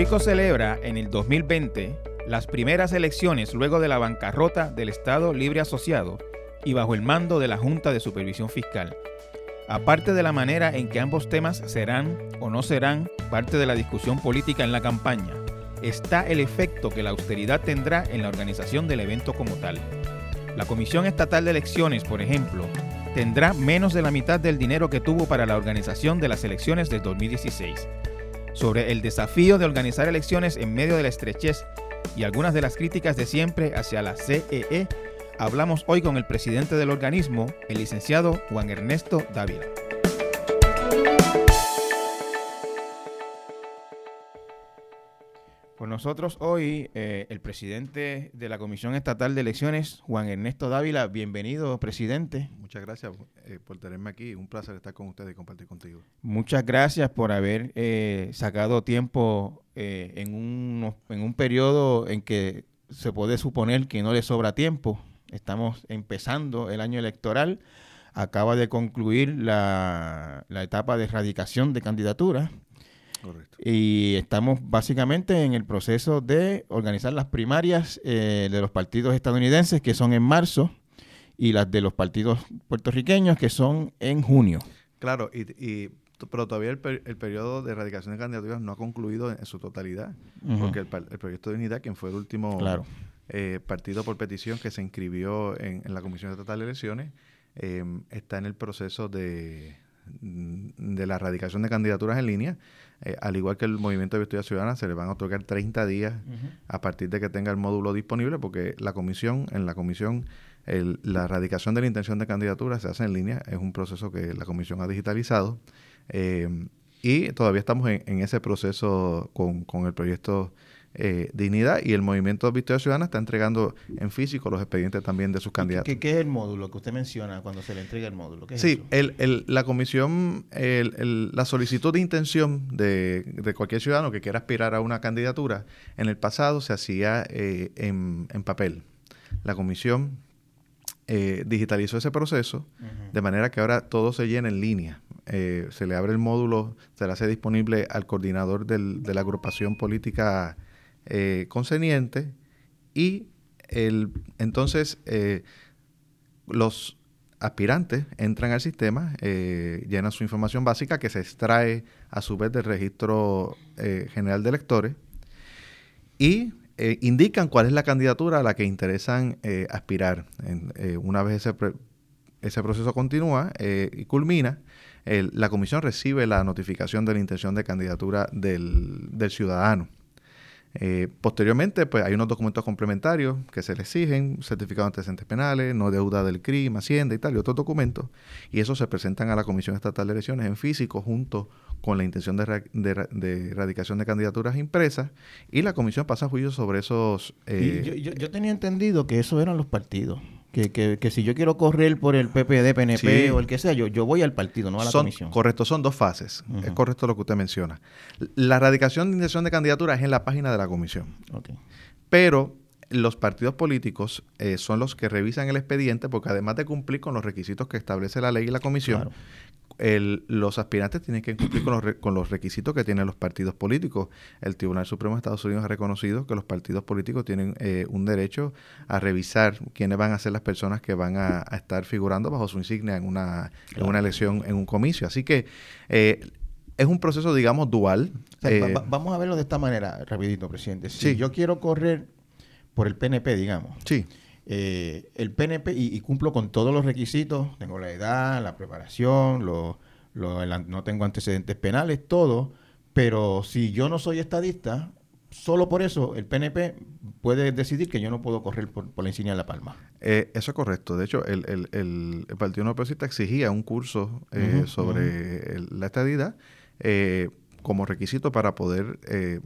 Rico celebra en el 2020 las primeras elecciones luego de la bancarrota del Estado Libre Asociado y bajo el mando de la Junta de Supervisión Fiscal. Aparte de la manera en que ambos temas serán o no serán parte de la discusión política en la campaña, está el efecto que la austeridad tendrá en la organización del evento como tal. La Comisión Estatal de Elecciones, por ejemplo, tendrá menos de la mitad del dinero que tuvo para la organización de las elecciones de 2016. Sobre el desafío de organizar elecciones en medio de la estrechez y algunas de las críticas de siempre hacia la CEE, e, hablamos hoy con el presidente del organismo, el licenciado Juan Ernesto Dávila. Con nosotros hoy eh, el presidente de la Comisión Estatal de Elecciones, Juan Ernesto Dávila. Bienvenido, presidente. Muchas gracias eh, por tenerme aquí. Un placer estar con ustedes y compartir contigo. Muchas gracias por haber eh, sacado tiempo en, un, en un periodo en que se puede suponer que no le sobra tiempo. Estamos empezando el año electoral. Acaba de concluir la, la etapa de erradicación de candidaturas y estamos básicamente en el proceso de organizar las primarias eh, de los partidos estadounidenses, que son en marzo, y las de los partidos puertorriqueños, que son en junio. Claro, y, pero todavía el, periodo de erradicación de candidaturas no ha concluido en, su totalidad, porque el, proyecto de unidad, quien fue el último eh, partido por petición que se inscribió en, la Comisión Estatal de Elecciones, eh, está en el proceso de, de la erradicación de candidaturas en línea. Eh, al igual que el Movimiento de Victoria Ciudadana, se le van a otorgar 30 días a partir de que tenga el módulo disponible, porque la comisión, en la comisión, la erradicación de la intención de candidatura se hace en línea, es un proceso que la comisión ha digitalizado. Eh, y todavía estamos en, ese proceso con, con el proyecto eh, dignidad y el movimiento Victoria Ciudadana está entregando en físico los expedientes también de sus candidatos. ¿Qué, qué es el módulo que usted menciona cuando se le entrega el módulo? sí, la comisión, la solicitud de intención de, cualquier ciudadano que quiera aspirar a una candidatura, en el pasado se hacía eh, en, papel. La comisión eh, digitalizó ese proceso de manera que ahora todo se llena en línea. se le abre el módulo, se le hace disponible al coordinador de la agrupación política eh, y el, entonces eh, los aspirantes entran al sistema, eh, llenan su información básica que se extrae a su vez del registro eh, general de electores y indican cuál es la candidatura a la que interesan aspirar. una vez ese, ese, proceso continúa y culmina, la comisión recibe la notificación de la intención de candidatura del ciudadano. Eh, posteriormente, pues hay unos documentos complementarios que se le exigen, certificado de antecedentes penales, no deuda del crimen, Hacienda y tal, y otros documentos, y esos se presentan a la Comisión Estatal de Elecciones en físico junto con la intención de, de, erradicación de candidaturas impresas, y la Comisión pasa juicio sobre esos... Eh, yo, yo tenía entendido que esos eran los partidos. Que, que, que, si yo quiero correr por el PPD, PNP o el que sea, yo, yo voy al partido, no a la comisión. Correcto, son dos fases. Es correcto lo que usted menciona. La radicación de intención de candidatura es en la página de la comisión. Pero los partidos políticos eh, son los que revisan el expediente porque además de cumplir con los requisitos que establece la ley y la comisión, los aspirantes tienen que cumplir con los, con los requisitos que tienen los partidos políticos. El Tribunal Supremo de Estados Unidos ha reconocido que los partidos políticos tienen eh, un derecho a revisar quiénes van a ser las personas que van a, estar figurando bajo su insignia en una, en una elección, en un comicio. Así que eh, es un proceso, digamos, dual. Eh, vamos a verlo de esta manera, rapidito, presidente. Si yo quiero correr por el PNP, digamos. Sí eh, el PNP y, cumplo con todos los requisitos, tengo la edad, la preparación, lo, no tengo antecedentes penales, todo, pero si yo no soy estadista, solo por eso el PNP puede decidir que yo no puedo correr por, la insignia de La Palma. Eh, eso es correcto. De hecho, el, el, el, Partido No exigía un curso eh, sobre la estadidad. Eh, como requisito para poder... Eh,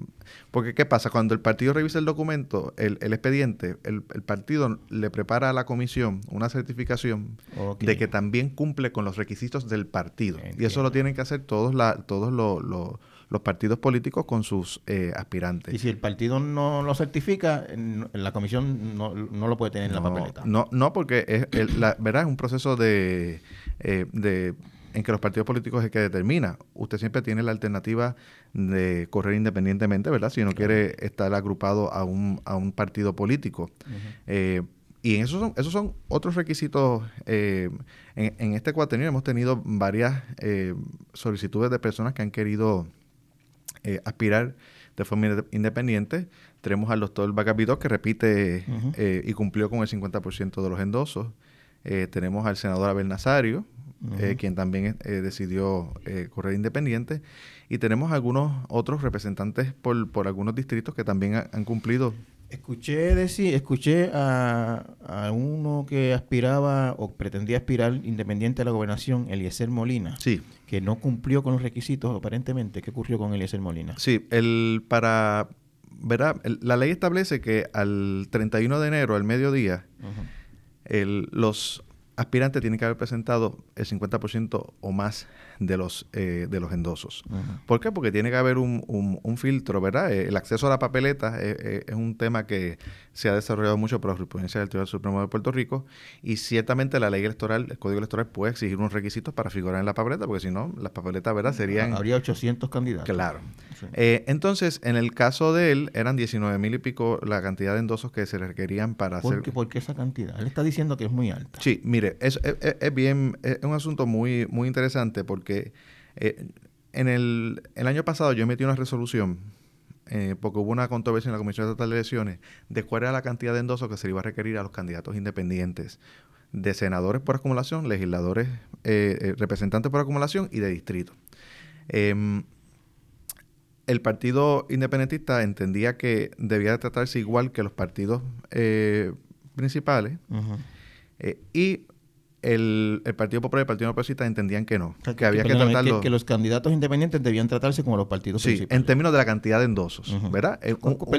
porque ¿qué pasa? Cuando el partido revisa el documento, el, expediente, el, partido le prepara a la comisión una certificación de que también cumple con los requisitos del partido. Y eso lo tienen que hacer todos, la, todos los partidos políticos con sus eh, aspirantes. Y si el partido no lo certifica, la comisión no, lo puede tener en la papeleta. No, no porque es, la, ¿verdad? es un proceso de, eh, de en que los partidos políticos es el que determina. Usted siempre tiene la alternativa de correr independientemente, ¿verdad? Si no quiere estar agrupado a un, a un partido político. Eh, y esos son, esos son otros requisitos. Eh, en, este cuatrienio hemos tenido varias eh, solicitudes de personas que han querido aspirar de forma independiente. Tenemos al doctor Bacapito que repite y cumplió con el 50% de los endosos. tenemos al senador Abel Nazario, eh, quien también eh, decidió eh, correr independiente. Y tenemos algunos otros representantes por, por algunos distritos que también han cumplido. Escuché decir, escuché a, a, uno que aspiraba o pretendía aspirar independiente a la gobernación, Eliezer Molina. Sí. Que no cumplió con los requisitos aparentemente. ¿Qué ocurrió con Eliezer Molina? Sí, el para ¿verdad? la ley establece que al 31 de enero, al mediodía, el, los aspirante tiene que haber presentado el 50% o más de los, eh, de los endosos. ¿Por qué? Porque tiene que haber un, un, filtro, ¿verdad? Eh, el acceso a la papeleta eh, es un tema que se ha desarrollado mucho por la jurisprudencia del Tribunal Supremo de Puerto Rico y ciertamente la ley electoral, el Código Electoral puede exigir unos requisitos para figurar en la papeleta, porque si no, las papeletas, ¿verdad? Serían... Habría 800 candidatos. Claro. entonces, en el caso de él, eran 19 mil y pico la cantidad de endosos que se requerían para ¿Por hacer... Qué, ¿Por qué esa cantidad? Él está diciendo que es muy alta. Sí, mire, es, es, bien, es un asunto muy, muy interesante porque eh, en el, el, año pasado yo metí una resolución, eh, porque hubo una controversia en la Comisión Estatal de Elecciones, de cuál era la cantidad de endosos que se iba a requerir a los candidatos independientes, de senadores por acumulación, legisladores, eh, representantes por acumulación y de distrito. Em, el partido independentista entendía que debía tratarse igual que los partidos principales y el, Partido Popular y el Partido Progresista entendían que no, que, había que, tratarlo... Que, los candidatos independientes debían tratarse como los partidos sí, en términos de la cantidad de endosos, ¿verdad? Eh,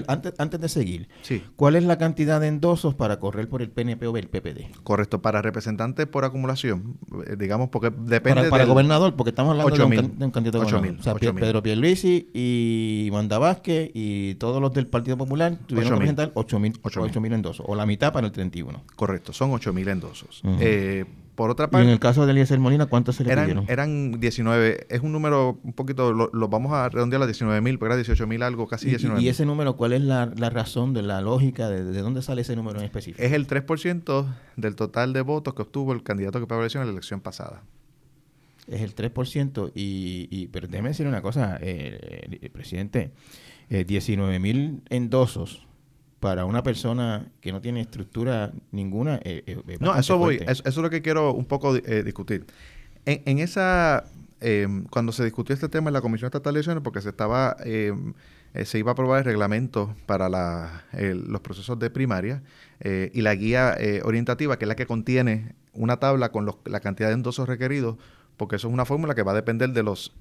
antes, antes de seguir, ¿cuál es la cantidad de endosos para correr por el PNP o el PPD? Correcto, para representantes por acumulación, eh, digamos, porque depende Para, para gobernador, porque estamos hablando de, un, candidato 8, gobernador. o sea, Pedro Pierluisi y Wanda Vázquez y todos los del Partido Popular tuvieron que presentar 8 mil endosos, o la mitad para el 31. Correcto, son 8 mil endosos. Por otra parte. en el caso de Eliezer Molina, ¿cuántos se le eran, pidieron? Eran 19. Es un número un poquito. Lo, vamos a redondear a 19 mil, pero era 18 mil algo, casi 19 ¿Y, ese número, cuál es la, razón de la lógica? De, de, dónde sale ese número en específico? Es el 3% del total de votos que obtuvo el candidato que prevaleció en la elección pasada. Es el 3%. Y, y, pero déjeme decir una cosa, eh, presidente. Eh, 19 mil endosos para una persona que no tiene estructura ninguna. Eh, eh no, eso voy, eso, es lo que quiero un poco eh, discutir. En, esa, em, cuando se discutió este tema en la Comisión Estatal de Elecciones, porque se estaba, em, eh, se iba a aprobar el reglamento para los procesos de primaria y la guía orientativa, que es la que contiene una tabla con la cantidad de endosos requeridos, porque eso es una fórmula que va a depender de los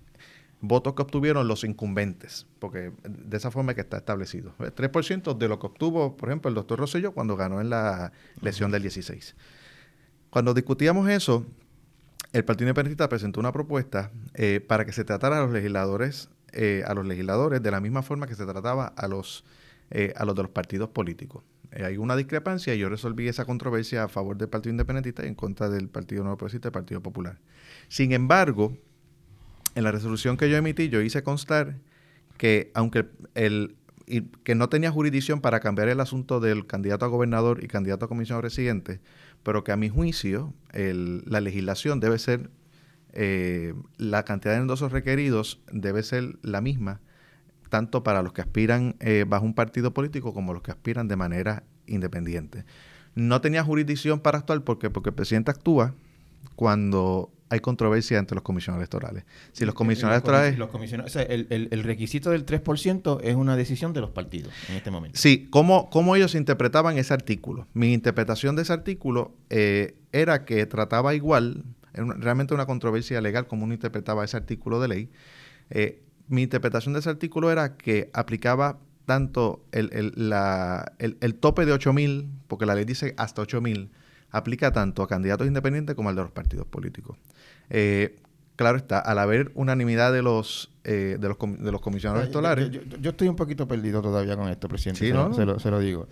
votos que obtuvieron los incumbentes, porque de esa forma que está establecido. El 3% de lo que obtuvo, por ejemplo, el doctor Rosselló cuando ganó en la elección del 16. Cuando discutíamos eso, el Partido Independentista presentó una propuesta eh, para que se tratara a los legisladores, eh, a los legisladores de la misma forma que se trataba a los, eh, a los de los partidos políticos. hay una discrepancia y yo resolví esa controversia a favor del Partido Independentista y en contra del Partido Nuevo Progresista y del Partido Popular. Sin embargo, en la resolución que yo emití, yo hice constar que aunque el, que no tenía jurisdicción para cambiar el asunto del candidato a gobernador y candidato a comisionado residente, pero que a mi juicio la legislación debe ser, eh, la cantidad de endosos requeridos debe ser la misma, tanto para los que aspiran eh, bajo un partido político como los que aspiran de manera independiente. No tenía jurisdicción para actuar porque, porque el presidente actúa cuando hay controversia entre los comisionados electorales. Si los comisionados electorales... Los el, requisito del 3% es una decisión de los partidos en este momento. Sí, ¿cómo, cómo ellos interpretaban ese artículo? Mi interpretación de ese artículo eh, era que trataba igual, realmente una controversia legal como uno interpretaba ese artículo de ley. Eh, mi interpretación de ese artículo era que aplicaba tanto el, el, la, el, tope de 8.000, porque la ley dice hasta 8.000, aplica tanto a candidatos independientes como al de los partidos políticos. Eh, claro está, al haber unanimidad de los eh, de los, de los comisionados electorales... Yo, estoy un poquito perdido todavía con esto, presidente. se, lo, digo.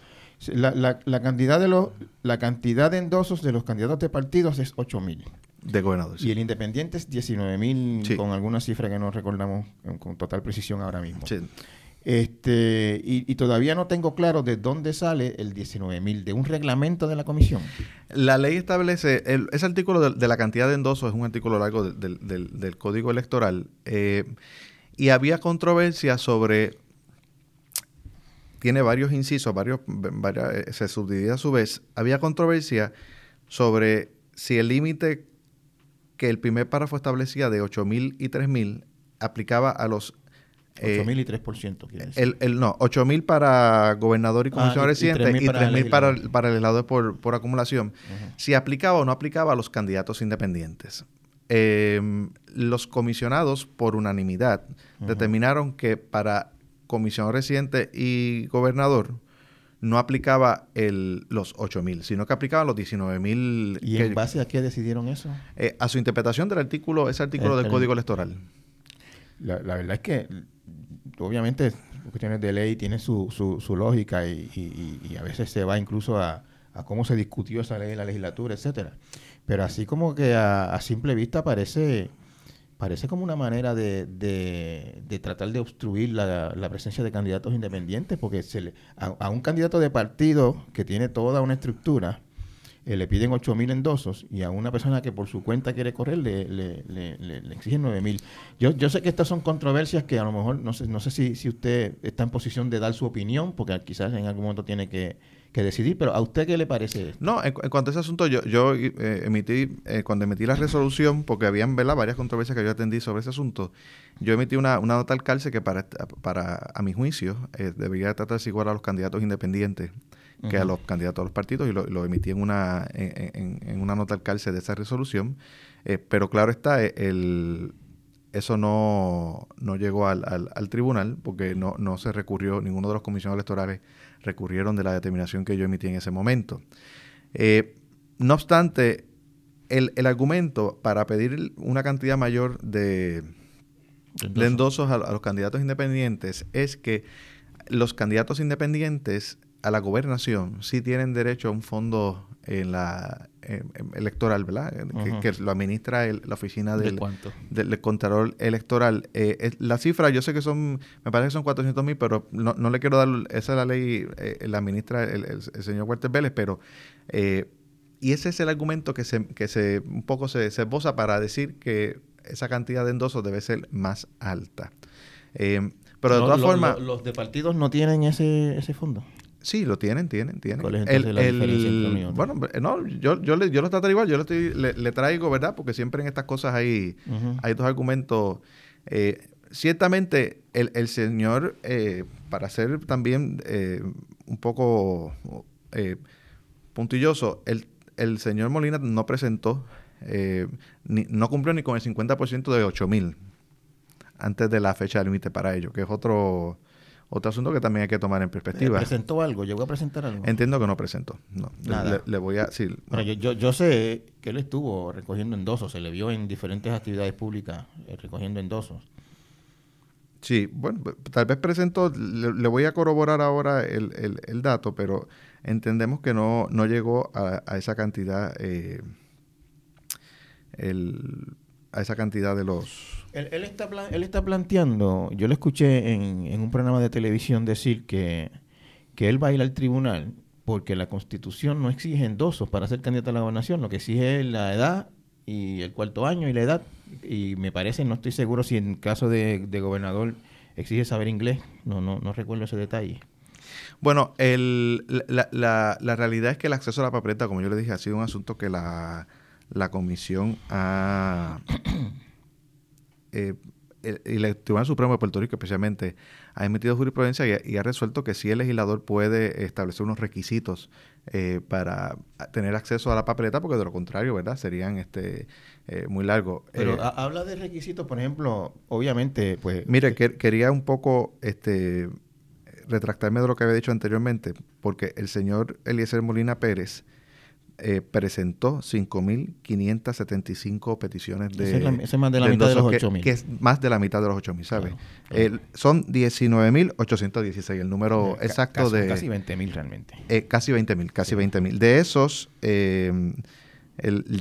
La, la, cantidad de los, la cantidad de endosos de los candidatos de partidos es 8 mil. de gobernador. Y el independiente es 19 mil, con alguna cifra que no recordamos con total precisión ahora mismo. Sí. Este, y, todavía no tengo claro de dónde sale el 19 mil, de un reglamento de la comisión. La ley establece, ese artículo de, la cantidad de endosos es un artículo largo del, Código Electoral, eh, y había controversia sobre, tiene varios incisos, varios, eh, se subdivide a su vez, había controversia sobre si el límite que el primer párrafo establecía de 8 mil y 3 mil aplicaba a los 8 mil y 3%. El, el, no, 8 mil para gobernador y ah, comisión residente y 3 mil para, para, el legislador por, por acumulación. Si aplicaba o no aplicaba a los candidatos independientes. Em, los comisionados, por unanimidad, determinaron que para comisionado residente y gobernador no aplicaba el, los 8 mil, sino que aplicaba los 19 mil. ¿Y en base a qué decidieron eso? Eh, a su interpretación del artículo, ese artículo del Código Electoral. La, la, verdad es que obviamente cuestiones de ley tienen su, su, lógica y, a veces se va incluso a, cómo se discutió esa ley en la legislatura, etcétera. Pero así como que a, simple vista parece parece como una manera de, de, tratar de obstruir la, la, presencia de candidatos independientes, porque se le, a, un candidato de partido que tiene toda una estructura, eh, le piden 8 mil endosos y a una persona que por su cuenta quiere correr le, le, le, le exigen 9 mil. Yo, yo sé que estas son controversias que a lo mejor no sé, no sé si, si usted está en posición de dar su opinión, porque quizás en algún momento tiene que, decidir, pero ¿a usted qué le parece? No, en, cuanto a ese asunto, yo, yo eh, emití, eh, cuando emití la resolución, porque habían varias controversias que yo atendí sobre ese asunto, yo emití una, una nota al cárcel que para, para a mi juicio, debería tratarse igual a los candidatos independientes que a los candidatos a los partidos y lo, emití en una, en, una nota al cárcel de esa resolución. Eh, pero claro está, eh, el, eso no, no llegó al, al, tribunal porque no, no se recurrió, ninguno de los comisiones electorales recurrieron de la determinación que yo emití en ese momento. Eh, no obstante, el, el, argumento para pedir una cantidad mayor de, de endosos a, los candidatos independientes es que los candidatos independientes a la gobernación sí tienen derecho a un fondo en la electoral, ¿verdad? que, lo administra la oficina del, del, Contralor Electoral. Eh, la cifra, yo sé que son, me parece que son 400 mil, pero no, le quiero dar, esa es la ley, eh, la administra el, señor Huertes Vélez, pero... Eh, y ese es el argumento que se, que se un poco se, se esboza para decir que esa cantidad de endosos debe ser más alta. pero de todas formas... los de partidos no tienen ese, ese fondo. Sí, lo tienen, tienen, tienen. ¿Cuál es el, la diferencia Bueno, no, yo, yo, le, yo lo trato igual, yo le, estoy, le, traigo, ¿verdad? Porque siempre en estas cosas hay, hay dos argumentos. Eh, ciertamente, el, el señor, eh, para ser también eh, un poco puntilloso, el, el señor Molina no presentó, ni, no cumplió ni con el 50% de 8 mil antes de la fecha límite para ello, que es otro otro asunto que también hay que tomar en perspectiva. ¿Presentó algo? ¿Llegó a presentar algo? Entiendo que no presentó. No. Le, voy a decir. yo, yo, sé que él estuvo recogiendo endosos, se le vio en diferentes actividades públicas eh, recogiendo endosos. Sí, bueno, tal vez presentó, le, voy a corroborar ahora el, el, dato, pero entendemos que no, no llegó a, esa cantidad, eh, a esa cantidad de los él, está, él está planteando, yo lo escuché en, un programa de televisión decir que, él va a ir al tribunal porque la constitución no exige endosos para ser candidato a la gobernación, lo que exige es la edad y el cuarto año y la edad. Y me parece, no estoy seguro si en caso de, gobernador exige saber inglés, no, no, no recuerdo ese detalle. Bueno, el, la, la, la, realidad es que el acceso a la papeleta, como yo le dije, ha sido un asunto que la, la comisión ha, eh, el, Tribunal Supremo de Puerto Rico especialmente ha emitido jurisprudencia y, ha resuelto que si el legislador puede establecer unos requisitos eh, para tener acceso a la papeleta, porque de lo contrario, ¿verdad? Serían este eh, muy largos. Pero habla de requisitos, por ejemplo, obviamente, pues... Mire, quería un poco este retractarme de lo que había dicho anteriormente, porque el señor Eliezer Molina Pérez eh, presentó 5.575 peticiones de... Ese es, más de la mitad de los 8.000. Que, es más de la mitad de los 8.000, ¿sabes? son 19.816, el número exacto de... Casi 20.000 realmente. Eh, casi 20.000, casi 20.000. De esos... Eh,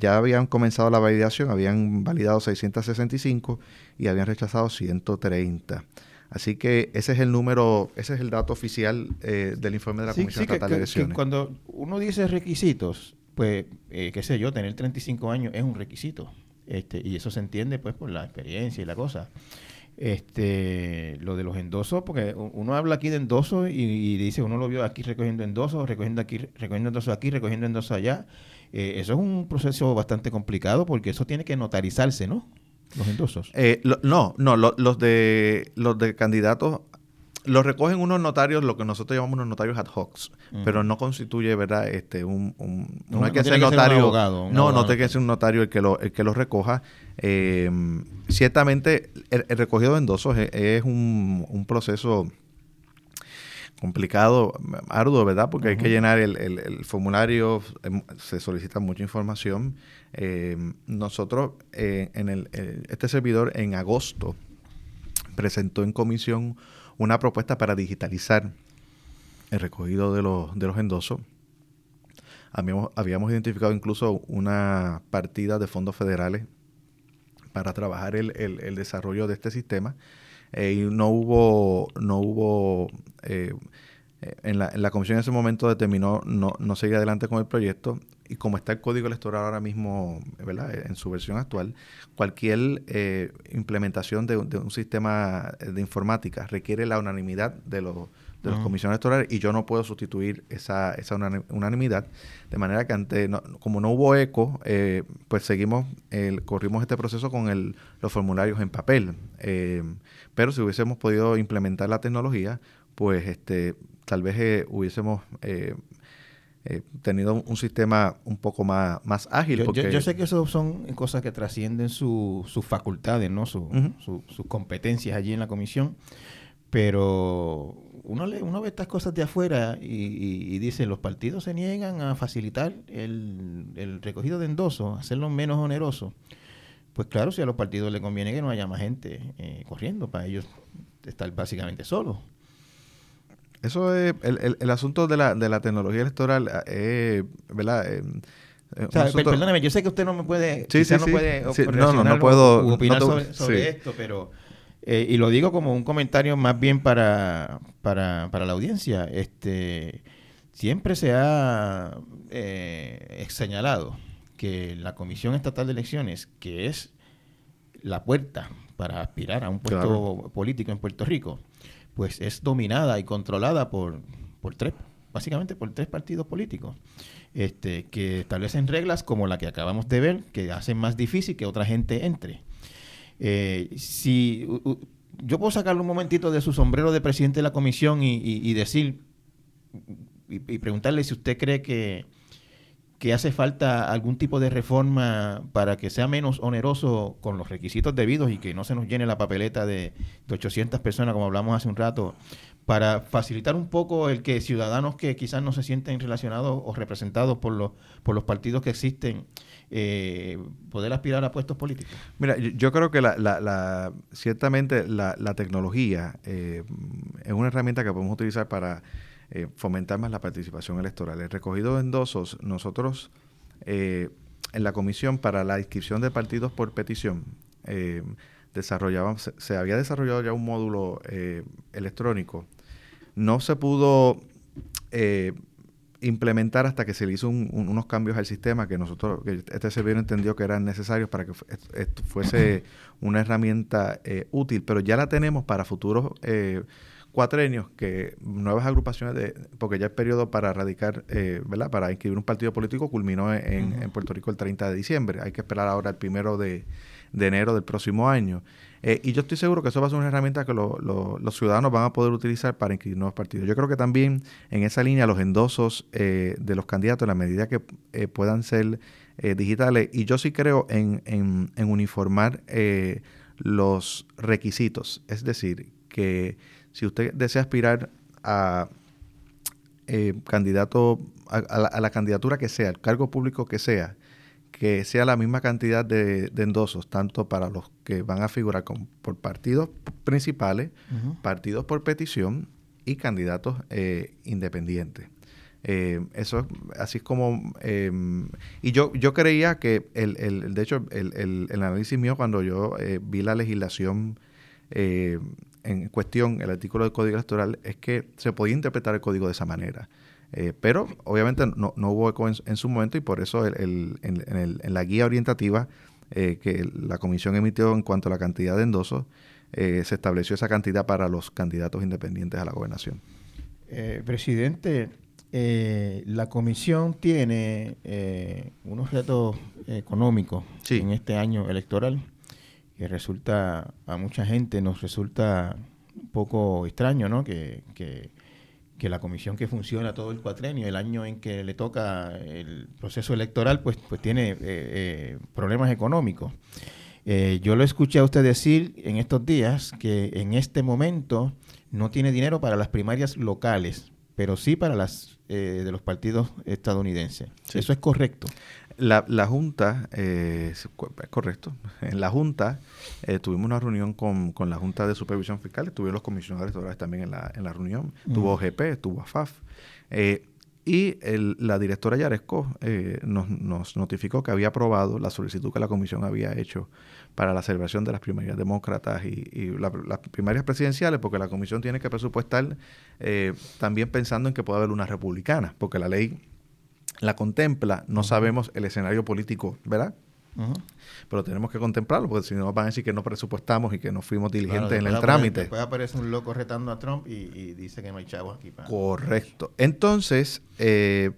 ya habían comenzado la validación, habían validado 665 y habían rechazado 130. Así que ese es el número, ese es el dato oficial eh, del informe de la Comisión Estatal de Elecciones. cuando uno dice requisitos, pues, eh, qué sé yo, tener 35 años es un requisito. Este, y eso se entiende pues por la experiencia y la cosa. Este, lo de los endosos, porque uno habla aquí de endosos y, dice, uno lo vio aquí recogiendo endosos, recogiendo aquí, recogiendo endosos aquí, recogiendo endosos allá. Eh, eso es un proceso bastante complicado porque eso tiene que notarizarse, ¿no? Los endosos. Eh, no, no, los de los de candidatos los recogen unos notarios, lo que nosotros llamamos unos notarios ad hoc, pero no constituye, ¿verdad? Este, un, no, hay que ser notario. no, no tiene que ser un notario el que lo, el que lo recoja. Eh, ciertamente, el, recogido de endosos es, un, un, proceso complicado, arduo, ¿verdad? Porque hay que llenar el, el, formulario, em, se solicita mucha información. Eh, nosotros, eh, en el, este servidor, en agosto, presentó en comisión una propuesta para digitalizar el recogido de los, de los endosos. Habíamos, habíamos identificado incluso una partida de fondos federales para trabajar el, el, desarrollo de este sistema eh, y no hubo, no hubo eh, en, la, en la comisión en ese momento determinó no, no seguir adelante con el proyecto y como está el código electoral ahora mismo, ¿verdad? En su versión actual, cualquier eh, implementación de, un sistema de informática requiere la unanimidad de los, de los comisiones electorales y yo no puedo sustituir esa, esa unanimidad. De manera que ante, como no hubo eco, eh, pues seguimos, corrimos este proceso con el, los formularios en papel. Eh, pero si hubiésemos podido implementar la tecnología, pues este tal vez hubiésemos eh, tenido un sistema un poco más, más ágil. Yo, porque... yo, sé que eso son cosas que trascienden sus facultades, ¿no? sus competencias allí en la comisión, pero uno, le, uno ve estas cosas de afuera y, dice, los partidos se niegan a facilitar el, recogido de endosos, hacerlo menos oneroso. Pues claro, si a los partidos les conviene que no haya más gente eh, corriendo, para ellos estar básicamente solos. Eso es el, el, asunto de la, de la tecnología electoral, eh, ¿verdad? Eh, eh, o sea, perdóname, yo sé que usted no me puede, sí, sí, no puede no, no, no puedo opinar sobre, esto, pero eh, y lo digo como un comentario más bien para, para, para la audiencia. Este siempre se ha eh, señalado que la Comisión Estatal de Elecciones, que es la puerta para aspirar a un puesto político en Puerto Rico, pues es dominada y controlada por, por tres, básicamente por tres partidos políticos, este, que establecen reglas como la que acabamos de ver, que hacen más difícil que otra gente entre. Eh, si yo puedo sacarle un momentito de su sombrero de presidente de la comisión y, decir y, preguntarle si usted cree que, que hace falta algún tipo de reforma para que sea menos oneroso con los requisitos debidos y que no se nos llene la papeleta de, 800 personas, como hablamos hace un rato, para facilitar un poco el que ciudadanos que quizás no se sienten relacionados o representados por los, por los partidos que existen, eh, poder aspirar a puestos políticos? Mira, yo creo que la, la, ciertamente la, tecnología eh, es una herramienta que podemos utilizar para eh, fomentar más la participación electoral. El recogido de endosos, nosotros eh, en la comisión para la inscripción de partidos por petición, eh, desarrollábamos, se, había desarrollado ya un módulo electrónico. No se pudo implementar hasta que se le hizo unos cambios al sistema que nosotros, que este servidor entendió que eran necesarios para que fuese una herramienta útil, pero ya la tenemos para futuros cuatrenios que nuevas agrupaciones de, porque ya el periodo para radicar, eh, ¿verdad? Para inscribir un partido político culminó en, Puerto Rico el 30 de diciembre. Hay que esperar ahora el primero de, enero del próximo año. Eh, y yo estoy seguro que eso va a ser una herramienta que los ciudadanos van a poder utilizar para inscribir nuevos partidos. Yo creo que también en esa línea los endosos eh, de los candidatos, en la medida que puedan ser digitales, y yo sí creo en, en, en uniformar los requisitos, es decir, que si usted desea aspirar a eh, candidato, a, la, candidatura que sea, el cargo público que sea, que sea la misma cantidad de, endosos, tanto para los que van a figurar por partidos principales, partidos por petición y candidatos eh, independientes. Eh, eso es así es como... Em, y yo, yo creía que, el, el de hecho, el, el, el, análisis mío cuando yo eh, vi la legislación eh, en cuestión, el artículo del Código Electoral, es que se podía interpretar el código de esa manera. pero obviamente no, no hubo eco en, su momento y por eso en, en, la guía orientativa que la comisión emitió en cuanto a la cantidad de endosos, se estableció esa cantidad para los candidatos independientes a la gobernación. presidente, eh, la comisión tiene eh, unos retos económicos en este año electoral que resulta, a mucha gente nos resulta un poco extraño, ¿no? Que, que, la comisión que funciona todo el cuatrenio, el año en que le toca el proceso electoral, pues, pues tiene eh, problemas económicos. yo lo escuché a usted decir en estos días que en este momento no tiene dinero para las primarias locales, pero sí para las eh, de los partidos estadounidenses. ¿Eso es correcto? La, la Junta, eh, es correcto, en la Junta eh, tuvimos una reunión con, con, la Junta de Supervisión Fiscal, estuvieron los comisionados electorales también en la, en la reunión, tuvo GP, estuvo AFAF, y el, la directora Yaresco nos, nos notificó que había aprobado la solicitud que la comisión había hecho para la celebración de las primarias demócratas y, las primarias presidenciales, porque la comisión tiene que presupuestar eh, también pensando en que pueda haber una republicana, porque la ley la contempla, no sabemos el escenario político, ¿verdad? Pero tenemos que contemplarlo, porque si no van a decir que no presupuestamos y que no fuimos diligentes en el trámite. Después aparece un loco retando a Trump y, dice que no hay chavos aquí para... Correcto. Entonces, eh,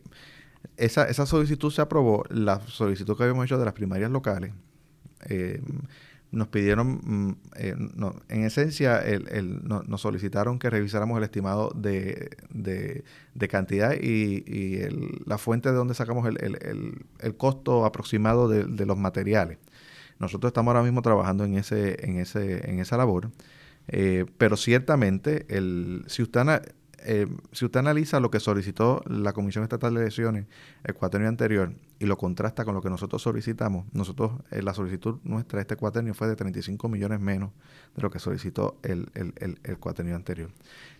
esa, esa solicitud se aprobó, la solicitud que habíamos hecho de las primarias locales, eh, nos pidieron, mm, eh, en esencia, el, nos solicitaron que revisáramos el estimado de, de, cantidad y, la fuente de donde sacamos el, costo aproximado de, los materiales. Nosotros estamos ahora mismo trabajando en, ese, en, ese, en esa labor, eh, pero ciertamente, el, si usted eh, si usted analiza lo que solicitó la Comisión Estatal de Elecciones el cuatrenio anterior y lo contrasta con lo que nosotros solicitamos, nosotros, eh, la solicitud nuestra este cuatrenio fue de 35 millones menos de lo que solicitó el, el, el, cuatrenio anterior.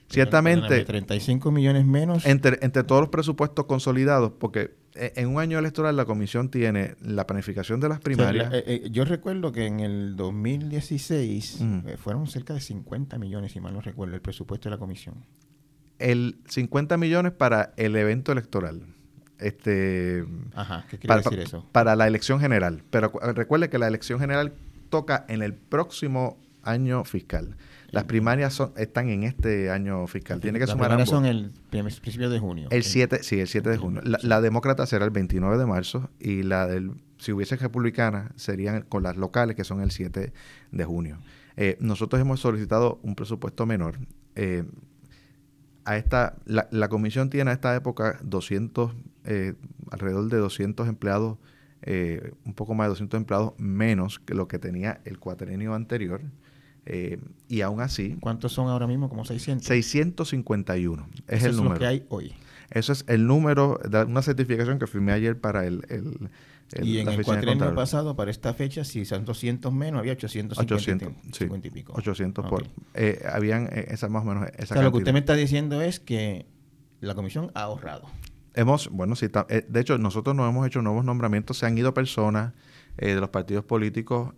Ciertamente... 35 millones menos. Entre, entre todos los presupuestos consolidados, porque eh, en un año electoral la comisión tiene la planificación de las primarias. yo recuerdo que en el 2016 fueron cerca de 50 millones, si mal no recuerdo, el presupuesto de la comisión el 50 millones para el evento electoral. Este, Ajá, ¿qué quiere para, decir eso? Para la elección general. Pero recuerde que la elección general toca en el próximo año fiscal. Las primarias son, están en este año fiscal. Tiene que Las sumar primarias son el principio de junio. El 7, sí, el 7 de junio. La, demócrata será el 29 de marzo y la del, si hubiese republicana, serían con las locales, que son el 7 de junio. Eh, nosotros hemos solicitado un presupuesto menor. Eh, a esta, la, la, comisión tiene a esta época 200, eh, alrededor de 200 empleados, eh, un poco más de 200 empleados menos que lo que tenía el cuatrenio anterior. Eh, y aún así... ¿Cuántos son ahora mismo? ¿Como 600? 651 es el número. que hay hoy. Eso es el número de una certificación que firmé ayer para el, y en el cuatrenio pasado, para esta fecha, si son 200 menos, había 850 800, y pico. 800 por... Eh, habían eh, esa más o menos esa o sea, lo que usted me está diciendo es que la comisión ha ahorrado. Hemos, bueno, sí, eh, de hecho, nosotros no hemos hecho nuevos nombramientos, se han ido personas de los partidos políticos,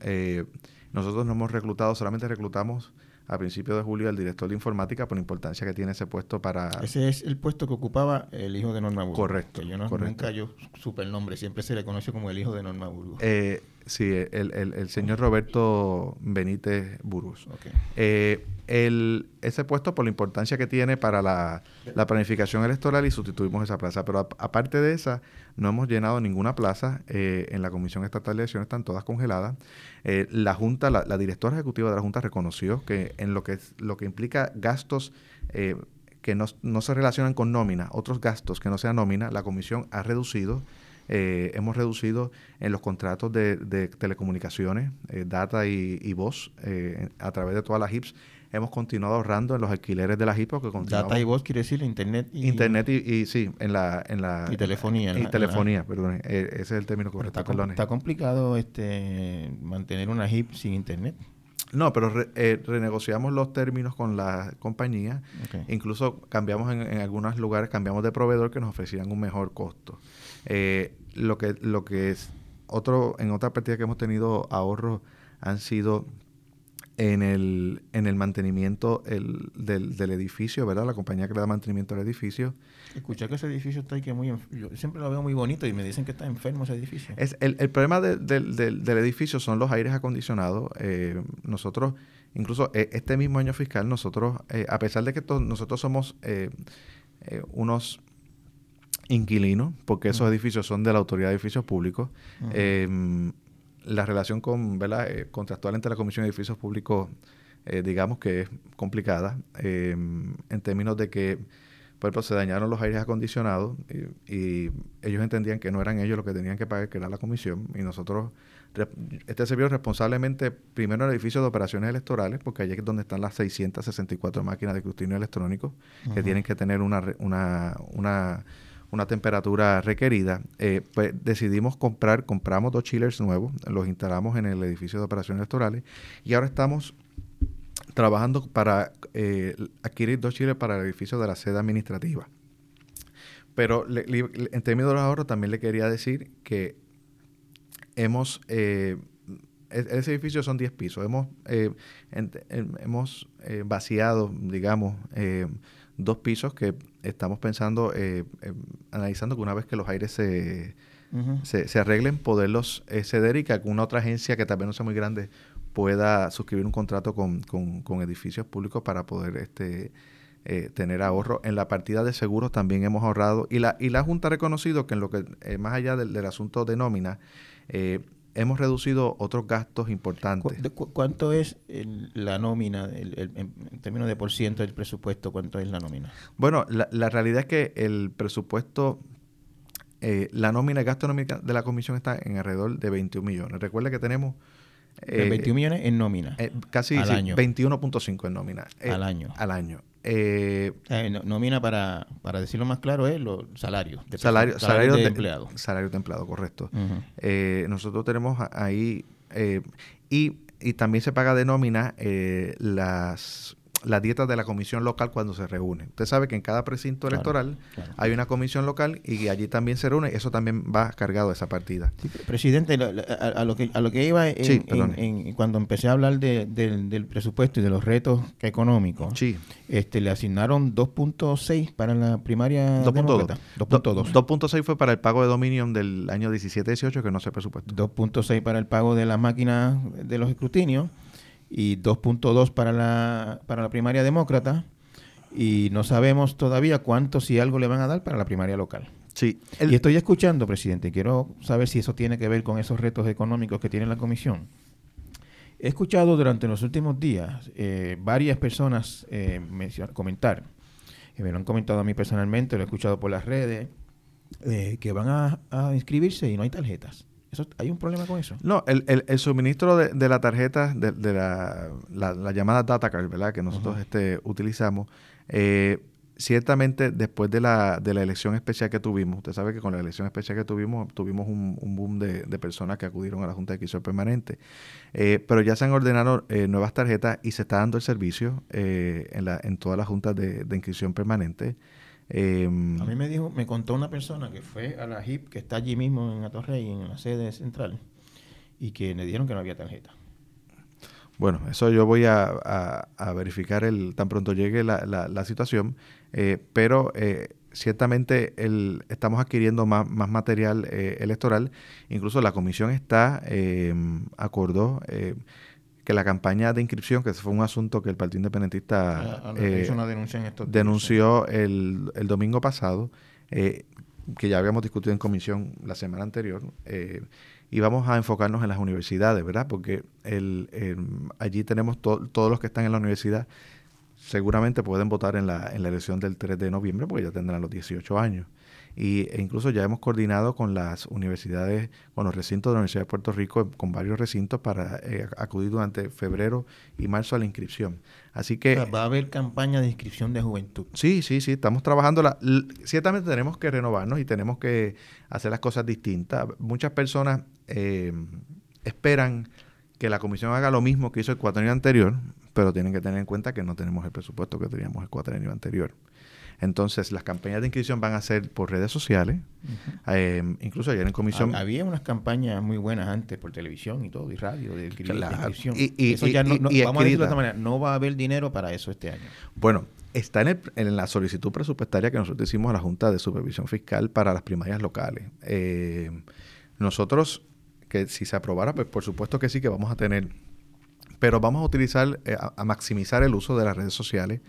nosotros no hemos reclutado, solamente reclutamos a principios de julio al director de informática por la importancia que tiene ese puesto para... Ese es el puesto que ocupaba el hijo de Norma Burgos. Correcto. yo no, nunca yo supe el nombre, siempre se le conoce como el hijo de Norma Burgos. Eh, sí, el, el, el, señor Roberto Benítez Burgos. Eh, el, ese puesto por la importancia que tiene para la, planificación electoral y sustituimos esa plaza. Pero aparte de esa, no hemos llenado ninguna plaza eh, en la Comisión Estatal de Elecciones, están todas congeladas. Eh, la Junta, la, directora ejecutiva de la Junta reconoció que en lo que, lo que implica gastos eh, que no, no, se relacionan con nómina, otros gastos que no sean nómina, la Comisión ha reducido. Hemos reducido en los contratos de, telecomunicaciones, data y, y voz a través de todas las HIPS hemos continuado ahorrando en los alquileres de la HIPO. Que Data y voz quiere decir internet y... Internet y, sí, en la... En la y telefonía. Y, telefonía, perdón. E, ese es el término correcto, está, está complicado este mantener una HIP sin internet. No, pero renegociamos los términos con la compañía. Incluso cambiamos en, en, algunos lugares, cambiamos de proveedor que nos ofrecían un mejor costo. Lo que, lo que es otro, en otra partida que hemos tenido ahorros han sido en el, en el mantenimiento el, del, del, edificio, ¿verdad? La compañía que le da mantenimiento al edificio. Escuché que ese edificio está ahí que muy... Yo siempre lo veo muy bonito y me dicen que está enfermo ese edificio. Es, el, el problema del, edificio son los aires acondicionados. Eh, nosotros, incluso eh, este mismo año fiscal, nosotros, eh, a pesar de que nosotros somos unos inquilinos, porque esos edificios son de la Autoridad de Edificios Públicos, la relación con, ¿verdad? Eh, contractual entre la Comisión de Edificios Públicos, eh, digamos que es complicada, eh, en términos de que, por ejemplo, se dañaron los aires acondicionados y, ellos entendían que no eran ellos los que tenían que pagar, que era la comisión, y nosotros, este servicio responsablemente, primero en el edificio de operaciones electorales, porque allí es donde están las 664 máquinas de escrutinio electrónico, que tienen que tener una, una, una una temperatura requerida, eh, pues decidimos comprar, compramos dos chillers nuevos, los instalamos en el edificio de operaciones electorales y ahora estamos trabajando para eh, adquirir dos chillers para el edificio de la sede administrativa. Pero en términos de los ahorros también le quería decir que hemos, eh, e-, ese edificio son 10 pisos, hemos, hemos vaciado, digamos, dos pisos que estamos pensando, eh, eh, analizando que una vez que los aires se, se, arreglen, poderlos eh, ceder y que alguna otra agencia que tal vez no sea muy grande pueda suscribir un contrato con, con, edificios públicos para poder este, tener ahorro. En la partida de seguros también hemos ahorrado y la, y la Junta ha reconocido que en lo que, más allá del, del asunto de nómina, hemos reducido otros gastos importantes. ¿Cuánto es la nómina, en términos de por ciento del presupuesto, cuánto es la nómina? Bueno, la, realidad es que el presupuesto, eh, la nómina, el gasto de la comisión está en alrededor de 21 millones. Recuerda que tenemos... 21 eh, millones en nómina. Eh, casi 21.5 en nómina. al año. Al año. Eh, nómina, para, para decirlo más claro, es los salarios. De salario, salario, de, empleado. Salario de empleado, correcto. Eh, nosotros tenemos ahí, eh, y, y, también se paga de nómina eh, las las dietas de la comisión local cuando se reúne. Usted sabe que en cada precinto electoral hay una comisión local y allí también se reúne. Eso también va cargado a esa partida. presidente, a, lo que, a lo que iba en, cuando empecé a hablar del presupuesto y de los retos económicos, este, le asignaron 2.6 para la primaria 2.2. 2.6 fue para el pago de Dominion del año 17-18 que no se presupuesto. 2.6 para el pago de las máquinas de los escrutinios y 2.2 para la, para la primaria demócrata y no sabemos todavía cuánto, si algo le van a dar para la primaria local. Sí. Y estoy escuchando, presidente, quiero saber si eso tiene que ver con esos retos económicos que tiene la comisión. He escuchado durante los últimos días eh, varias personas eh, comentar, me lo han comentado a mí personalmente, lo he escuchado por las redes, eh, que van a, a inscribirse y no hay tarjetas. ¿Hay un problema con eso? No, el, el, suministro de, la tarjeta, de, de la, la, llamada data card, ¿verdad? Que nosotros este, utilizamos, eh, ciertamente después de la, de la elección especial que tuvimos, usted sabe que con la elección especial que tuvimos, tuvimos un, boom de, personas que acudieron a la Junta de Adquisición Permanente, eh, pero ya se han ordenado eh, nuevas tarjetas y se está dando el servicio en, la, en todas las juntas de, de inscripción permanente. Em, a mí me dijo, me contó una persona que fue a la HIP, que está allí mismo en Atorrey, en la sede central, y que le dieron que no había tarjeta. Bueno, eso yo voy a, verificar el tan pronto llegue la, la, situación, eh, pero eh, ciertamente el, estamos adquiriendo más, más material eh, electoral. Incluso la comisión está, em, acordó que la campaña de inscripción, que fue un asunto que el Partido Independentista ah, eh, denunció el, el, domingo pasado, eh, que ya habíamos discutido en comisión la semana anterior, eh, y vamos a enfocarnos en las universidades, ¿verdad? Porque el, allí tenemos todos los que están en la universidad, seguramente pueden votar en la, en la elección del 3 de noviembre, porque ya tendrán los 18 años y, e incluso ya hemos coordinado con las universidades, con los recintos de la Universidad de Puerto Rico, con varios recintos para eh, acudir durante febrero y marzo a la inscripción. Así que... va a haber campaña de inscripción de juventud. Sí, sí, sí, estamos trabajando. La, ciertamente tenemos que renovarnos y tenemos que hacer las cosas distintas. Muchas personas eh, esperan que la comisión haga lo mismo que hizo el cuatrenio anterior, pero tienen que tener en cuenta que no tenemos el presupuesto que teníamos el cuatrenio anterior. Entonces, las campañas de inscripción van a ser por redes sociales. Eh, incluso ayer en comisión... Había unas campañas muy buenas antes por televisión y todo, y radio, de, inscripción. Y, eso ya no, vamos a decirlo de esta manera, no va a haber dinero para eso este año. Bueno, está en, en, la solicitud presupuestaria que nosotros hicimos a la Junta de Supervisión Fiscal para las primarias locales. Eh, nosotros, que si se aprobara, pues por supuesto que sí que vamos a tener, pero vamos a utilizar, eh, a, maximizar el uso de las redes sociales.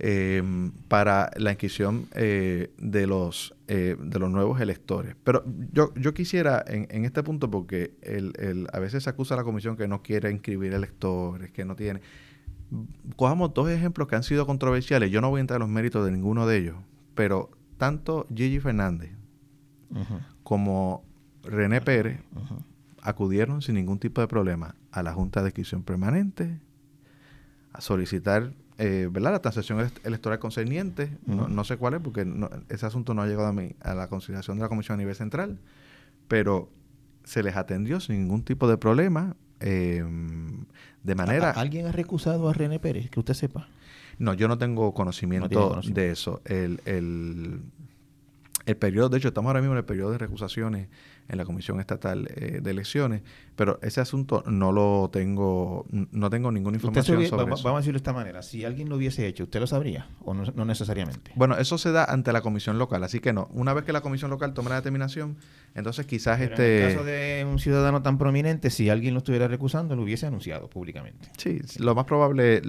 Eh, para la inscripción eh, de, los, eh, de los nuevos electores. Pero yo, yo quisiera en, en este punto, porque el, el, a veces se acusa a la comisión que no quiere inscribir electores, que no tiene... Cojamos dos ejemplos que han sido controversiales. Yo no voy a entrar en los méritos de ninguno de ellos, pero tanto Gigi Fernández como René Pérez acudieron sin ningún tipo de problema a la Junta de Inscripción Permanente a solicitar eh, ¿verdad? la transacción electoral concerniente, no, sé cuál es, porque ese asunto no ha llegado a, mí, a la consideración de la Comisión a nivel central, pero se les atendió sin ningún tipo de problema, eh, de manera... ¿Alguien ha recusado a René Pérez, que usted sepa? No, yo no tengo conocimiento, de eso. El, el, el periodo, de hecho, estamos ahora mismo en el periodo de recusaciones en la Comisión Estatal eh, de Elecciones, pero ese asunto no lo tengo, no tengo ninguna información sobre vamos, Vamos a decirlo de esta manera, si alguien lo hubiese hecho, ¿usted lo sabría o no, necesariamente? Bueno, eso se da ante la Comisión Local, así que no. Una vez que la Comisión Local tome la determinación, entonces quizás este... En el caso de un ciudadano tan prominente, si alguien lo estuviera recusando, lo hubiese anunciado públicamente. Sí, lo más probable,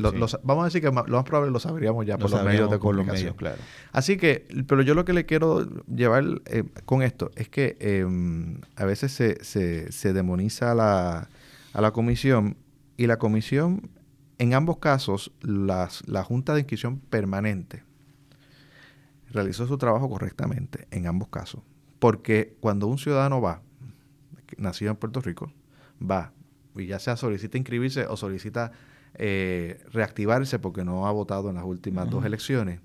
vamos a decir que lo más probable lo sabríamos ya por los medios de comunicación. claro. Así que, pero yo lo que le quiero llevar eh, con esto es que... Eh, a veces se, se, demoniza a la, a la comisión y la comisión, en ambos casos, las, la Junta de Inscripción Permanente realizó su trabajo correctamente, en ambos casos. Porque cuando un ciudadano va, nacido en Puerto Rico, va y ya sea solicita inscribirse o solicita eh, reactivarse porque no ha votado en las últimas dos elecciones,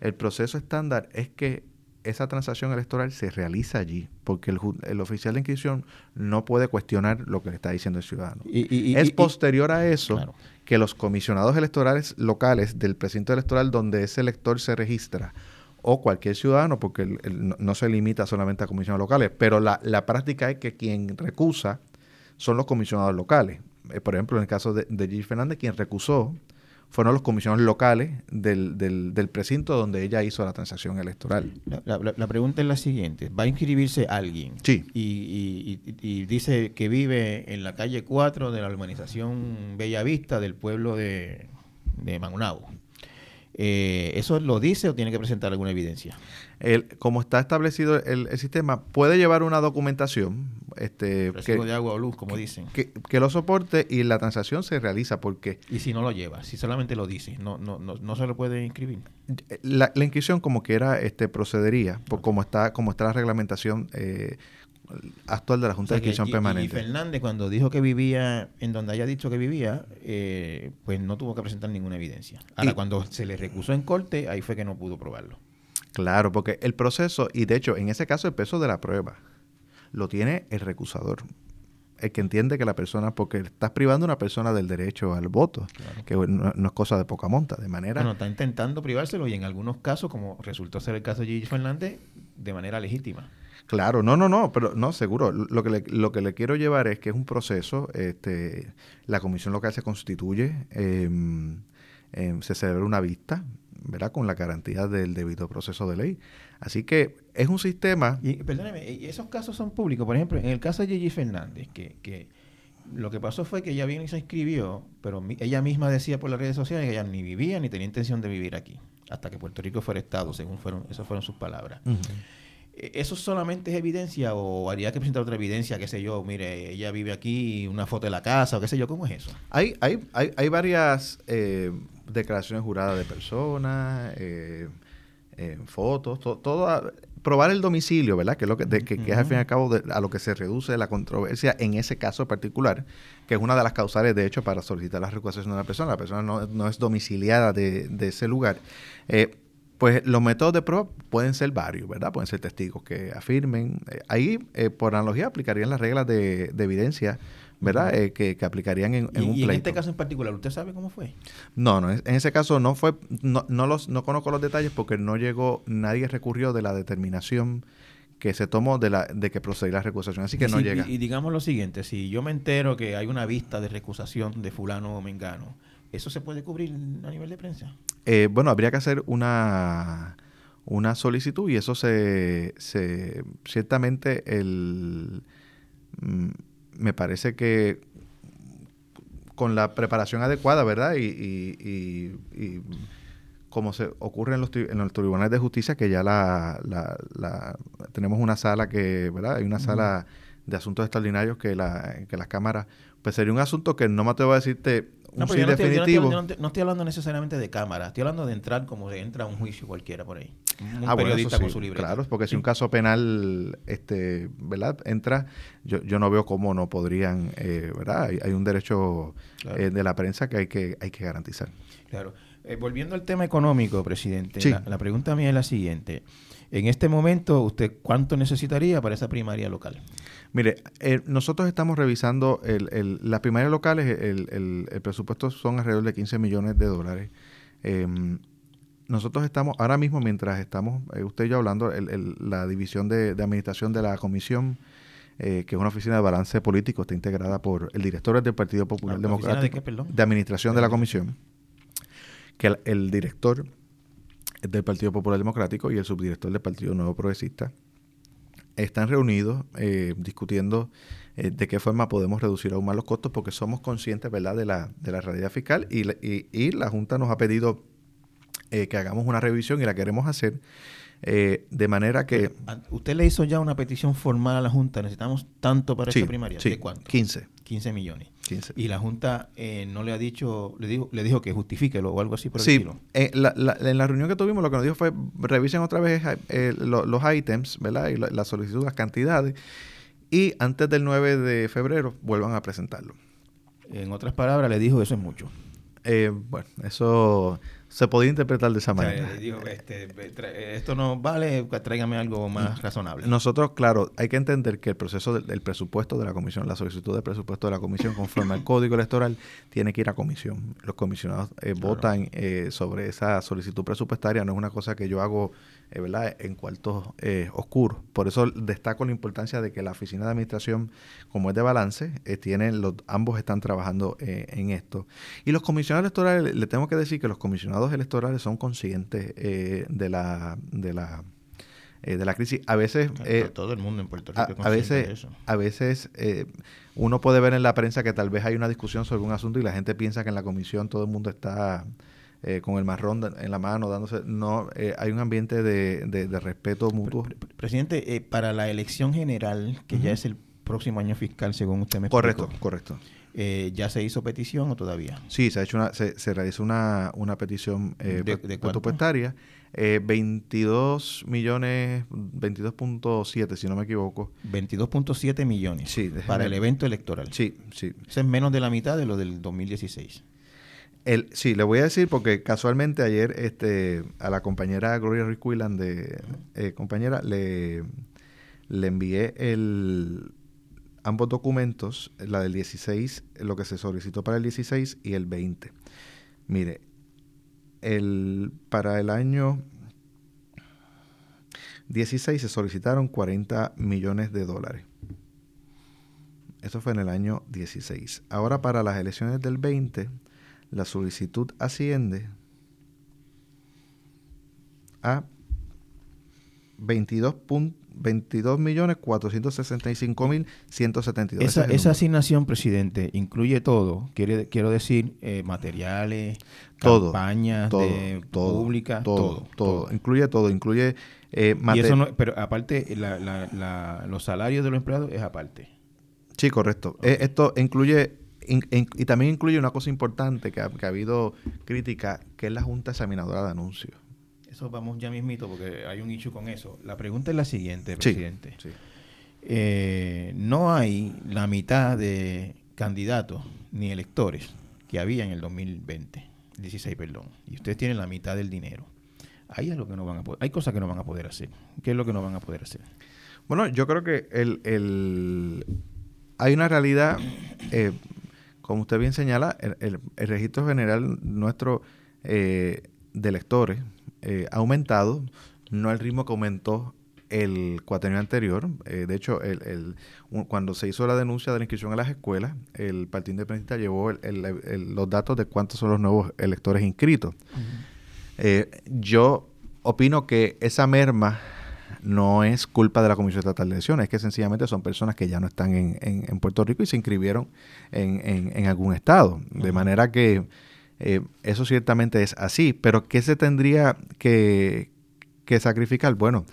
el proceso estándar es que esa transacción electoral se realiza allí, porque el, oficial de inscripción no puede cuestionar lo que le está diciendo el ciudadano. Y, es posterior a eso que los comisionados electorales locales del precinto electoral donde ese elector se registra, o cualquier ciudadano, porque no, se limita solamente a comisionados locales, pero la, la práctica es que quien recusa son los comisionados locales. Eh, por ejemplo, en el caso de, de Gil Fernández, quien recusó fueron los comisionados locales del, del, del, precinto donde ella hizo la transacción electoral. La, la, pregunta es la siguiente. ¿Va a inscribirse alguien? Sí. Y, y, y, dice que vive en la calle 4 de la urbanización Bellavista del pueblo de, de. Eh, ¿Eso lo dice o tiene que presentar alguna evidencia? El, como está establecido el, sistema, puede llevar una documentación. Este, que, de agua o luz, como dicen. Que, lo soporte y la transacción se realiza porque... ¿Y si no lo lleva? Si solamente lo dice, ¿no, no, no, no se lo puede inscribir? La, la inscripción como quiera este, procedería, por, como, está, como está la reglamentación eh, actual de la Junta de Inscripción Permanente. Y Fernández, cuando dijo que vivía en donde haya dicho que vivía, eh, pues no tuvo que presentar ninguna evidencia. Ahora, cuando se le recusó en corte, ahí fue que no pudo probarlo. Claro, porque el proceso, y de hecho, en ese caso, el peso de la prueba lo tiene el recusador. El que entiende que la persona, porque estás privando a una persona del derecho al voto, que no, es cosa de poca monta, de manera... Bueno, está intentando privárselo y en algunos casos, como resultó ser el caso de Gigi Fernández, de manera legítima. Claro, no, no, no, pero no, seguro. Lo que le, lo que le quiero llevar es que es un proceso, este, la comisión local se constituye, em, em, se celebra una vista, ¿verdad? Con la garantía del debido proceso de ley. Así que es un sistema... Y perdóneme, esos casos son públicos. Por ejemplo, en el caso de Gigi Fernández, que, que lo que pasó fue que ella vino y se inscribió, pero ella misma decía por las redes sociales que ella ni vivía ni tenía intención de vivir aquí, hasta que Puerto Rico fuera Estado, según fueron, esas fueron sus palabras. ¿E-, ¿Eso solamente es evidencia o haría que presentar otra evidencia, qué sé yo, mire, ella vive aquí, una foto de la casa o qué sé yo, ¿cómo es eso? Hay, hay, hay, hay varias eh, declaraciones juradas de personas, eh, eh, fotos, todo, probar el domicilio, ¿verdad? Que es, lo que, que, es al fin y al cabo a lo que se reduce la controversia en ese caso particular, que es una de las causales, de hecho, para solicitar la recusación de una persona. La persona no, no es domiciliada de, de ese lugar. Eh, pues los métodos de prueba pueden ser varios, ¿verdad? Pueden ser testigos que afirmen. Eh, ahí, eh, por analogía, aplicarían las reglas de, evidencia ¿verdad? Eh, que, aplicarían en, un pleito. ¿Y en este caso en particular, usted sabe cómo fue? No, no, en ese caso no fue, no, no, los, no conozco los detalles porque no llegó, nadie recurrió de la determinación que se tomó de, la, de que procedía la recusación. Así que no llega. Y, digamos lo siguiente, si yo me entero que hay una vista de recusación de fulano o mengano, ¿eso se puede cubrir a nivel de prensa? Eh, bueno, habría que hacer una, una solicitud y eso se, se ciertamente el mm, me parece que con la preparación adecuada, ¿verdad? Y, y, y como se ocurre en los, en los tribunales de justicia, que ya la, la, tenemos una sala que, ¿verdad? Hay una sala de asuntos extraordinarios que, la, que las cámaras, pues sería un asunto que no me atrevo a decirte un sí definitivo. no, estoy, hablando necesariamente de cámaras, estoy hablando de entrar como de entra a un juicio cualquiera por ahí. Un ah, periodista con su libreta. Claro, porque si un caso penal, este, ¿verdad? Entra, yo, yo no veo cómo no podrían, eh, ¿verdad? Hay, un derecho eh, de la prensa que hay que, hay que garantizar. Claro. Eh, volviendo al tema económico, presidente, la, pregunta mía es la siguiente. En este momento, ¿usted cuánto necesitaría para esa primaria local? Mire, eh, nosotros estamos revisando el, el, las primarias locales, el, presupuesto son alrededor de 15 millones de dólares. Em, nosotros estamos, ahora mismo, mientras estamos, eh, usted y yo hablando, la división de, administración de la comisión, que es una oficina de balance político, está integrada por el director del Partido Popular Democrático. De, de administración de la comisión que el, director del Partido Popular Democrático y el subdirector del Partido Nuevo Progresista están reunidos eh, discutiendo eh, de qué forma podemos reducir aún más los costos porque somos conscientes ¿verdad? De, la, de la realidad fiscal y, y, la Junta nos ha pedido eh, que hagamos una revisión y la queremos hacer eh, de manera que... ¿Usted le hizo ya una petición formal a la Junta? ¿Necesitamos tanto para esta primaria? ¿De cuánto? 15. 15 millones. 15. Y la Junta eh, no le ha dicho, le dijo, le dijo que justifíquelo o algo así por el estilo. Eh, la, en la reunión que tuvimos lo que nos dijo fue revisen otra vez los ítems, ¿verdad? Y la, la, solicitud, las cantidades. Y antes del 9 de febrero vuelvan a presentarlo. En otras palabras, le dijo eso es mucho. bueno, eso se podía interpretar de esa manera. Este, esto no vale, tráigame algo más razonable. Nosotros, claro, hay que entender que el proceso del, presupuesto de la comisión, la solicitud de presupuesto de la comisión conforme al código electoral, tiene que ir a comisión. Los comisionados eh, votan eh, sobre esa solicitud presupuestaria, no es una cosa que yo hago eh, ¿verdad? en cuartos eh, oscuros. Por eso destaco la importancia de que la oficina de administración, como es de balance, eh, tienen los, ambos están trabajando en esto. Y los comisionados electorales, le tengo que decir que los comisionados electorales son conscientes de la... De la de la crisis. A veces... todo el mundo en Puerto Rico a, a veces, A veces uno puede ver en la prensa que tal vez hay una discusión sobre un asunto y la gente piensa que en la comisión todo el mundo está eh, con el marrón en la mano, dándose. No, eh, hay un ambiente de, de, respeto mutuo. Presidente, eh, para la elección general, que ya es el próximo año fiscal, según usted me Correcto, correcto. ¿Ya se hizo petición o todavía? Sí, se ha hecho una, se, se realizó una, una petición eh, ¿De, presupuestaria. 22 millones, 22.7 si no me equivoco. 22.7 millones sí, para el evento electoral. Sí, sí. Eso es menos de la mitad de lo del 2016 sí, le voy a decir porque casualmente ayer este, a la compañera Gloria Ricuilan de eh, compañera le, le envié el, ambos documentos, la del 16, lo que se solicitó para el 16 y el 20. Mire, el, para el año 16 se solicitaron 40 millones de dólares. Eso fue en el año 16. Ahora para las elecciones del 20 la solicitud asciende a 22 millones 465 mil 172. Esa, esa asignación, presidente, incluye todo. Quiere, quiero decir, eh, materiales, todo, campañas todo, todo, públicas, todo, todo, Incluye todo. Incluye eh, Pero aparte, los salarios de los empleados es aparte. Sí, correcto. Eh, esto incluye y también incluye una cosa importante que ha, habido crítica, que es la Junta Examinadora de Anuncios. Eso vamos ya mismito porque hay un issue con eso. La pregunta es la siguiente, presidente. Eh, no hay la mitad de candidatos ni electores que había en el 2020, 16, perdón, y ustedes tienen la mitad del dinero. Hay algo que no van a poder, hay cosas que no van a poder hacer. ¿Qué es lo que no van a poder hacer? Bueno, yo creo que el, el hay una realidad, eh, como usted bien señala, el, registro general nuestro eh, de lectores ha aumentado, no al ritmo que aumentó el cuatrenio anterior. de hecho, el, cuando se hizo la denuncia de la inscripción a las escuelas, el Partido Independiente llevó los datos de cuántos son los nuevos electores inscritos. yo opino que esa merma no es culpa de la Comisión Estatal de Elecciones, es que sencillamente son personas que ya no están en, Puerto Rico y se inscribieron en, algún estado. De manera que eh, eso ciertamente es así, pero ¿qué se tendría que, sacrificar? Bueno,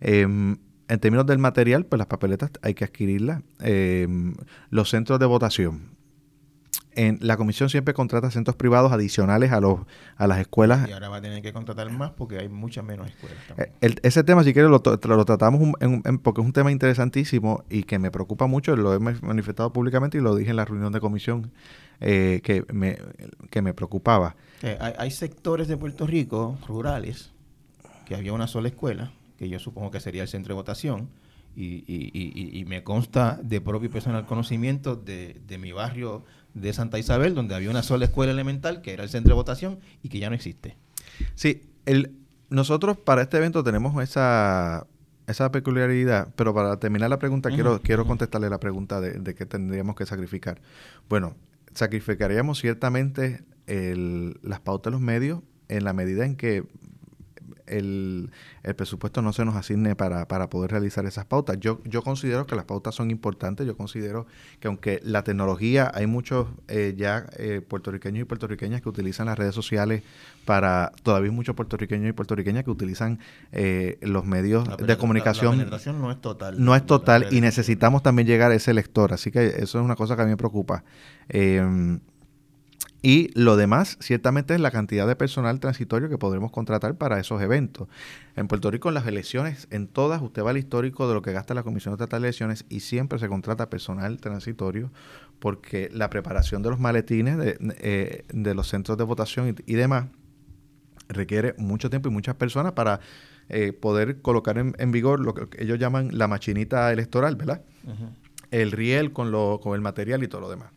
em, en términos del material, pues las papeletas hay que adquirirlas. Em, los centros de votación en, la comisión siempre contrata centros privados adicionales a los a las escuelas. Y ahora va a tener que contratar más porque hay muchas menos escuelas. Eh, ese tema, si quieres, lo, lo tratamos porque es un tema interesantísimo y que me preocupa mucho. Lo he manifestado públicamente y lo dije en la reunión de comisión eh, que, me, que me preocupaba. Eh, hay, sectores de Puerto Rico rurales que había una sola escuela, que yo supongo que sería el centro de votación. Y, y, y, y me consta de propio personal conocimiento de, de mi barrio de Santa Isabel, donde había una sola escuela elemental, que era el centro de votación, y que ya no existe. Sí, el, nosotros para este evento tenemos esa, esa peculiaridad, pero para terminar la pregunta, quiero, quiero contestarle la pregunta de, de qué tendríamos que sacrificar. Bueno, sacrificaríamos ciertamente el, las pautas de los medios en la medida en que el, presupuesto no se nos asigne para, poder realizar esas pautas. Yo, yo considero que las pautas son importantes, yo considero que aunque la tecnología, hay muchos eh, ya eh, puertorriqueños y puertorriqueñas que utilizan las redes sociales para, todavía muchos puertorriqueños y puertorriqueñas que utilizan eh, los medios de comunicación. La, no es total. No es total y necesitamos también llegar a ese lector, así que eso es una cosa que a mí me preocupa. Y lo demás, ciertamente, es la cantidad de personal transitorio que podremos contratar para esos eventos. En Puerto Rico, en las elecciones, en todas, usted va al histórico de lo que gasta la Comisión Estatal de Elecciones y siempre se contrata personal transitorio porque la preparación de los maletines de, eh, los centros de votación y, demás requiere mucho tiempo y muchas personas para eh, poder colocar en, vigor lo que ellos llaman la machinita electoral, ¿verdad? El riel con, lo, con el material y todo lo demás.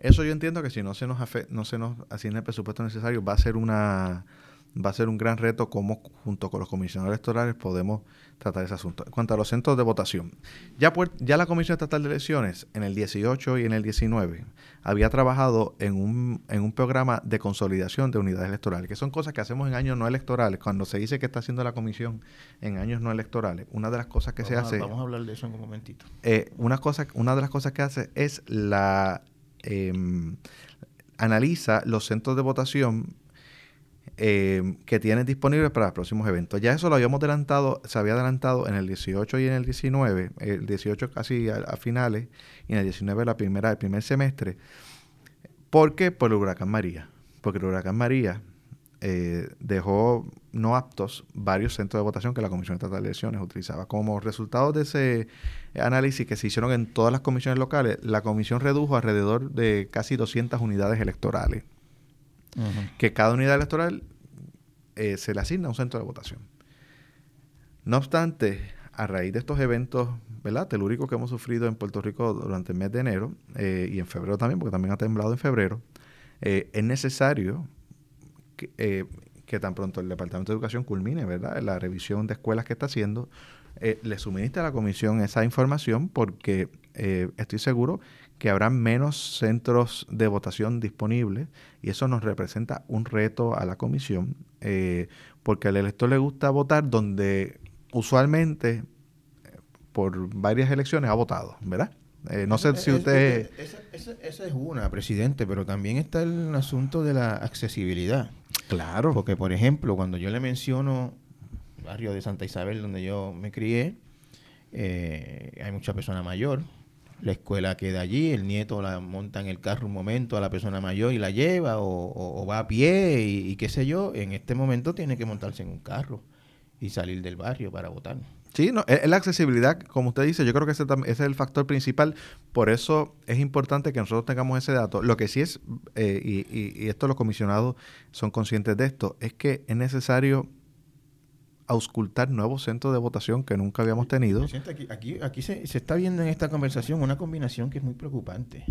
Eso yo entiendo que si no se nos no se nos asigna el presupuesto necesario, va a ser una va a ser un gran reto cómo junto con los comisionados electorales podemos tratar ese asunto. En cuanto a los centros de votación, ya, ya la Comisión Estatal de Elecciones en el 18 y en el 19 había trabajado en un, en un programa de consolidación de unidades electorales, que son cosas que hacemos en años no electorales. Cuando se dice que está haciendo la Comisión en años no electorales, una de las cosas que se hace... vamos a hablar de eso en un momentito. Eh, una, cosa, una de las cosas que hace es la eh, analiza los centros de votación em, que tienen disponibles para los próximos eventos. Ya eso lo habíamos adelantado, se había adelantado en el 18 y en el 19, el 18 casi a, finales y en el 19 la primera, el primer semestre. ¿Por qué? Por el huracán María. Porque el huracán María eh, dejó no aptos varios centros de votación que la Comisión Estatal de Elecciones utilizaba. Como resultado de ese análisis que se hicieron en todas las comisiones locales, la comisión redujo alrededor de casi 200 unidades electorales. Que cada unidad electoral eh, se le asigna a un centro de votación. No obstante, a raíz de estos eventos ¿verdad? telúricos que hemos sufrido en Puerto Rico durante el mes de enero eh, y en febrero también, porque también ha temblado en febrero, es necesario eh, que, tan pronto el Departamento de Educación culmine, ¿verdad? La revisión de escuelas que está haciendo, eh, le suministra a la comisión esa información porque eh, estoy seguro que habrá menos centros de votación disponibles y eso nos representa un reto a la comisión porque al elector le gusta votar donde usualmente por varias elecciones ha votado, ¿verdad? Eh, no sé si usted... Esa, es una, presidente, pero también está el asunto de la accesibilidad. Claro. Porque, por ejemplo, cuando yo le menciono el barrio de Santa Isabel, donde yo me crié, eh, hay mucha persona mayor. La escuela queda allí, el nieto la monta en el carro un momento a la persona mayor y la lleva, o, va a pie y, y, qué sé yo. En este momento tiene que montarse en un carro y salir del barrio para votar. Sí, no, es la accesibilidad, como usted dice, yo creo que ese, es el factor principal, por eso es importante que nosotros tengamos ese dato. Lo que sí es, eh, y, y, esto los comisionados son conscientes de esto, es que es necesario auscultar nuevos centros de votación que nunca habíamos tenido. Aquí, aquí, aquí se, se, está viendo en esta conversación una combinación que es muy preocupante.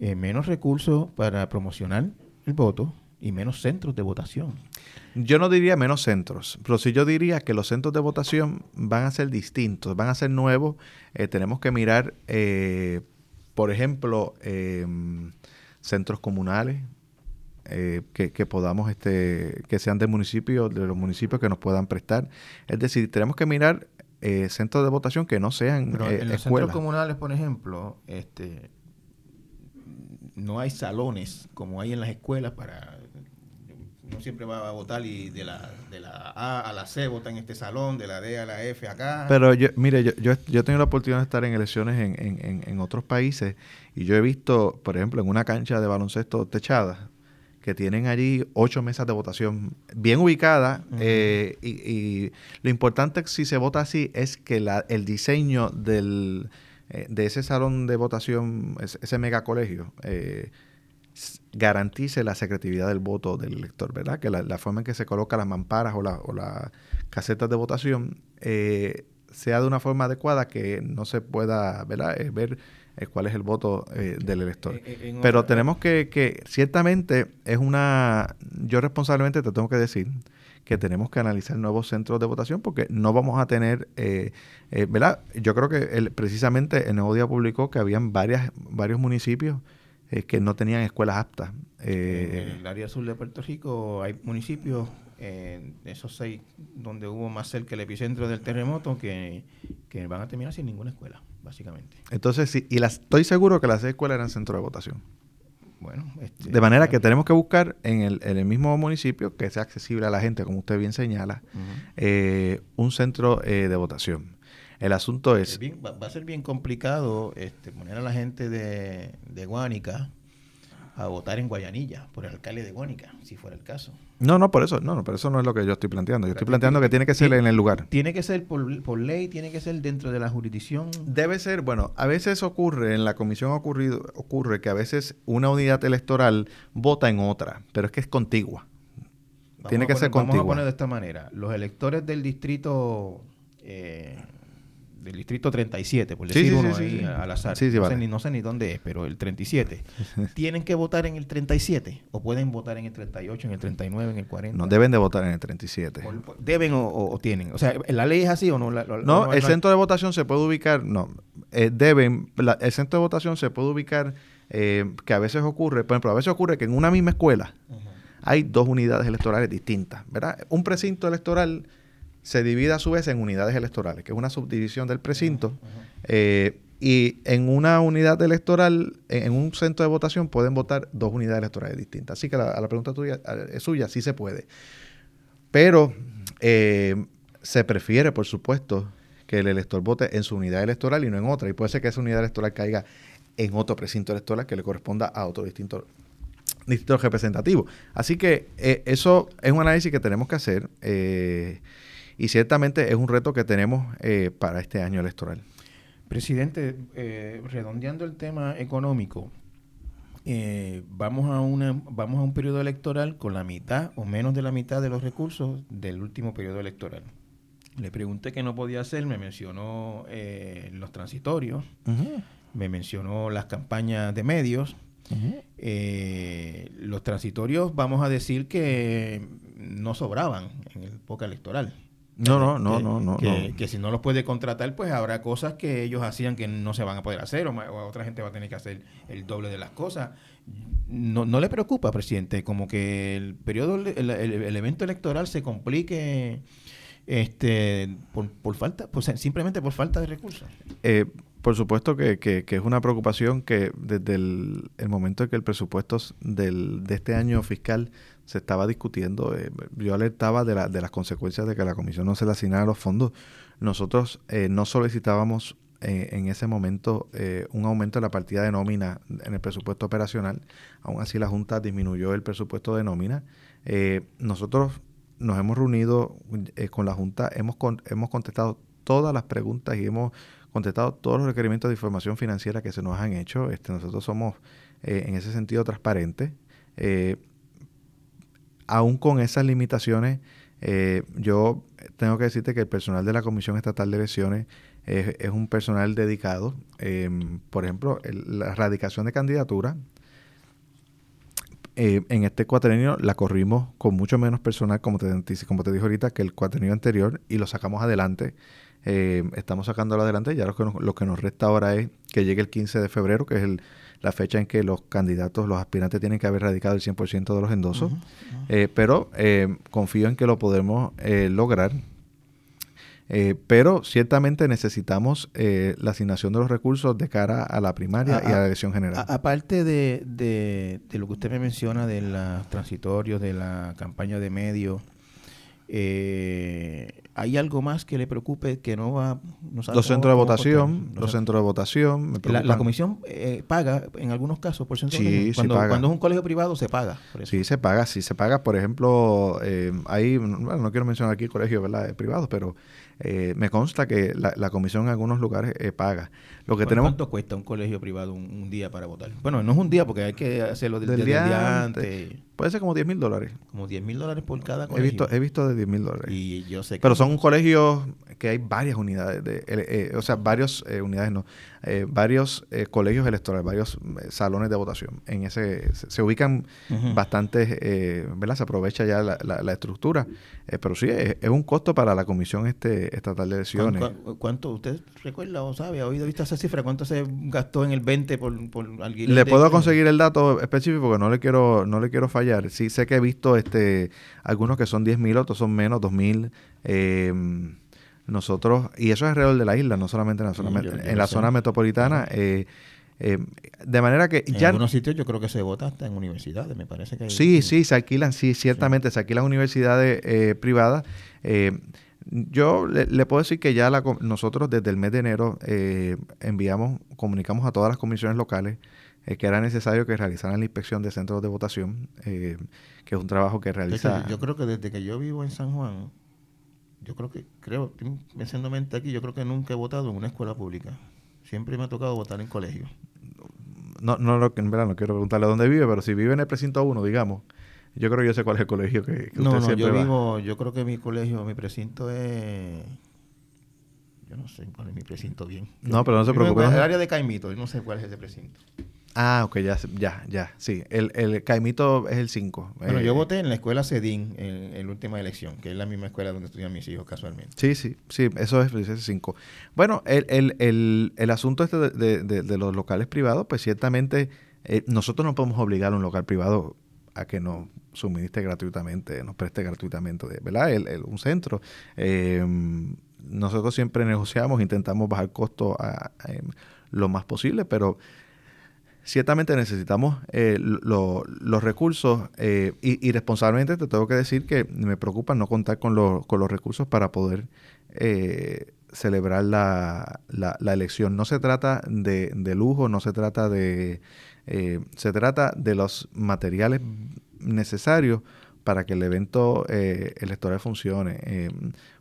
Eh, menos recursos para promocionar el voto y menos centros de votación. Yo no diría menos centros, pero sí yo diría que los centros de votación van a ser distintos, van a ser nuevos. Eh, tenemos que mirar, eh, por ejemplo, em, centros comunales, eh, que, podamos, este, que sean de municipios, de los municipios que nos puedan prestar. Es decir, tenemos que mirar eh, centros de votación que no sean Pero en los centros comunales, por ejemplo, este, no hay salones como hay en las escuelas para no siempre va a votar y de la, de la A a la C vota en este salón, de la D a la F acá. Pero yo, mire, yo, yo, yo he tenido la oportunidad de estar en elecciones en, en, en, otros países y yo he visto, por ejemplo, en una cancha de baloncesto techada, que tienen allí ocho mesas de votación bien ubicadas eh, y, lo importante si se vota así es que la, el diseño del, eh, de ese salón de votación, ese, ese megacolegio, eh, garantice la secretividad del voto del elector, ¿verdad? Que la, forma en que se colocan las mamparas o, o las casetas de votación eh, sea de una forma adecuada que no se pueda ¿verdad? Eh, ver eh, cuál es el voto del elector. Pero tenemos que, que, ciertamente es una, yo responsablemente te tengo que decir que tenemos que analizar nuevos centros de votación porque no vamos a tener, ¿verdad? Yo creo que precisamente el Nuevo Día publicó que habían varias, varios municipios eh, que no tenían escuelas aptas. Eh, en el área sur de Puerto Rico hay municipios, eh, esos seis donde hubo más cerca el epicentro del terremoto, que, van a terminar sin ninguna escuela, básicamente. Entonces, sí, y las, estoy seguro que las seis escuelas eran centro de votación. Bueno, este, de manera que tenemos que buscar en el, en el, mismo municipio que sea accesible a la gente, como usted bien señala, un centro de votación. El asunto es... va, a ser bien complicado este, poner a la gente de, de Guánica a votar en Guayanilla por el alcalde de Guánica, si fuera el caso. No, no, por eso, no, no, por eso no es lo que yo estoy planteando. Yo estoy planteando que tiene que ser en el lugar. Tiene que ser por, por, ley, tiene que ser dentro de la jurisdicción. Debe ser, bueno, a veces ocurre, en la comisión ocurrido, ocurre que a veces una unidad electoral vota en otra, pero es que es contigua. tiene que ser contigua. Vamos a poner de esta manera. Los electores del distrito eh, del distrito 37, por decir uno ahí al azar. no, sé ni, no, sé ni, dónde es, pero el 37. ¿Tienen que votar en el 37? ¿O pueden votar en el 38, en el 39, en el 40? No, deben de votar en el 37. ¿Deben o, tienen? O sea, ¿la ley es así o no? no, el centro de votación se puede ubicar, no, eh, deben, el centro de votación se puede ubicar, eh, que a veces ocurre, por ejemplo, a veces ocurre que en una misma escuela hay dos unidades electorales distintas, ¿verdad? Un precinto electoral se divide a su vez en unidades electorales, que es una subdivisión del precinto. Eh, y en una unidad electoral, en un centro de votación, pueden votar dos unidades electorales distintas. Así que la, a la pregunta tuya, es suya, sí se puede. Pero eh, se prefiere, por supuesto, que el elector vote en su unidad electoral y no en otra. Y puede ser que esa unidad electoral caiga en otro precinto electoral que le corresponda a otro distinto distrito representativo. Así que eh, eso es un análisis que tenemos que hacer. Y ciertamente es un reto que tenemos eh, para este año electoral. Presidente, eh, redondeando el tema económico, eh, vamos, a una, vamos a un periodo electoral con la mitad o menos de la mitad de los recursos del último periodo electoral. Le pregunté qué no podía hacer, me mencionó los transitorios, me mencionó las campañas de medios. los transitorios, vamos a decir que no sobraban en el época electoral. No, no, no, no, no, que, si no los puede contratar, pues habrá cosas que ellos hacían que no se van a poder hacer o, otra gente va a tener que hacer el doble de las cosas. No, no le preocupa, presidente, como que el periodo, el, evento electoral se complique este por, por falta, pues simplemente por falta de recursos. Eh, por supuesto que, que, es una preocupación que desde el, momento en que el presupuesto del, de este año fiscal se estaba discutiendo, eh, yo alertaba de, la, de las consecuencias de que la comisión no se le asignara los fondos. Nosotros eh, no solicitábamos eh, en ese momento un aumento de la partida de nómina en el presupuesto operacional, aún así la Junta disminuyó el presupuesto de nómina. nosotros nos hemos reunido con la Junta, hemos, hemos contestado todas las preguntas y hemos contestado todos los requerimientos de información financiera que se nos han hecho. Este, nosotros somos en ese sentido transparentes aún con esas limitaciones, eh, yo tengo que decirte que el personal de la Comisión Estatal de Elecciones es, un personal dedicado. Em, por ejemplo, la erradicación de candidatura. Eh, en este cuatrenio la corrimos con mucho menos personal, como te, como te dije ahorita, que el cuatrenio anterior y lo sacamos adelante. Eh, estamos sacándolo adelante. Ya lo que, nos, lo que nos resta ahora es que llegue el 15 de febrero, que es el, la fecha en que los candidatos, los aspirantes tienen que haber radicado el 100% de los endosos. Eh, pero confío en que lo podemos lograr eh, pero ciertamente necesitamos eh, la asignación de los recursos de cara a la primaria y a la elección general. aparte de, de, lo que usted me menciona de los transitorios, de la campaña de medios, eh, ¿hay algo más que le preocupe que no va? los centros de votación, los centros de votación. La, comisión paga en algunos casos por centro sí, cuando, cuando es un colegio privado se paga. Sí, se paga, sí se paga. Por ejemplo, ahí, bueno, no quiero mencionar aquí colegios ¿verdad? privados, pero eh, me consta que la, comisión en algunos lugares eh, paga. Lo que tenemos, ¿Cuánto cuesta un colegio privado un, día para votar? Bueno, no es un día porque hay que hacerlo del, día, antes. Puede ser como 10 mil dólares. Como 10 mil dólares por cada colegio. He visto, he visto de 10 mil dólares. Y yo sé Pero son colegios que hay varias unidades, de, eh, o sea, varias unidades, no, varios colegios electorales, varios salones de votación. En ese se, ubican bastantes, ¿verdad? Se aprovecha ya la, estructura. pero sí, es, es, un costo para la comisión este estatal de elecciones. ¿Cuánto, usted recuerda o sabe, ha oído visto esa cifra? ¿Cuánto se gastó en el 20 por, por alquiler? Le puedo conseguir el dato específico porque no le quiero no le quiero fallar. Sí sé que he visto este algunos que son 10 mil, otros son menos, 2 mil. Eh, nosotros, y eso es alrededor de la isla, no solamente en la zona, en la zona metropolitana. Eh, eh, de manera que en algunos sitios yo creo que se vota hasta en universidades, me parece que... sí, sí, se alquilan, sí, ciertamente, se alquilan universidades eh, privadas. Eh, yo le, puedo decir que ya nosotros desde el mes de enero enviamos, comunicamos a todas las comisiones locales eh, que era necesario que realizaran la inspección de centros de votación, eh, que es un trabajo que realiza... yo creo que desde que yo vivo en San Juan, yo creo que, creo, pensando aquí, yo creo que nunca he votado en una escuela pública. Siempre me ha tocado votar en colegio. No, no, en verdad no quiero preguntarle dónde vive, pero si vive en el precinto 1, digamos, yo creo que yo sé cuál es el colegio que, que no, usted no, yo vivo, yo creo que mi colegio, mi precinto es... Yo no sé cuál es mi precinto bien. no, pero no se preocupe. En el área de Caimito, yo no sé cuál es ese precinto. Ah, ok, ya, ya, ya, sí. El, el Caimito es el 5. Bueno, yo eh, voté en la escuela Cedín en, la última elección, que es la misma escuela donde estudian mis hijos casualmente. Sí, sí, sí, eso es el 5. Bueno, el, el, el, el asunto este de, de, de, los locales privados, pues ciertamente eh, nosotros no podemos obligar a un local privado a que nos suministre gratuitamente, nos preste gratuitamente, ¿verdad? El, un centro. Eh, nosotros siempre negociamos, intentamos bajar costos a, lo más posible, pero ciertamente necesitamos eh, los recursos eh, y, responsablemente te tengo que decir que me preocupa no contar con, con los recursos para poder celebrar la, la, elección. No se trata de, de lujo, no se trata de eh, se trata de los materiales necesarios para que el evento eh, electoral funcione. Eh,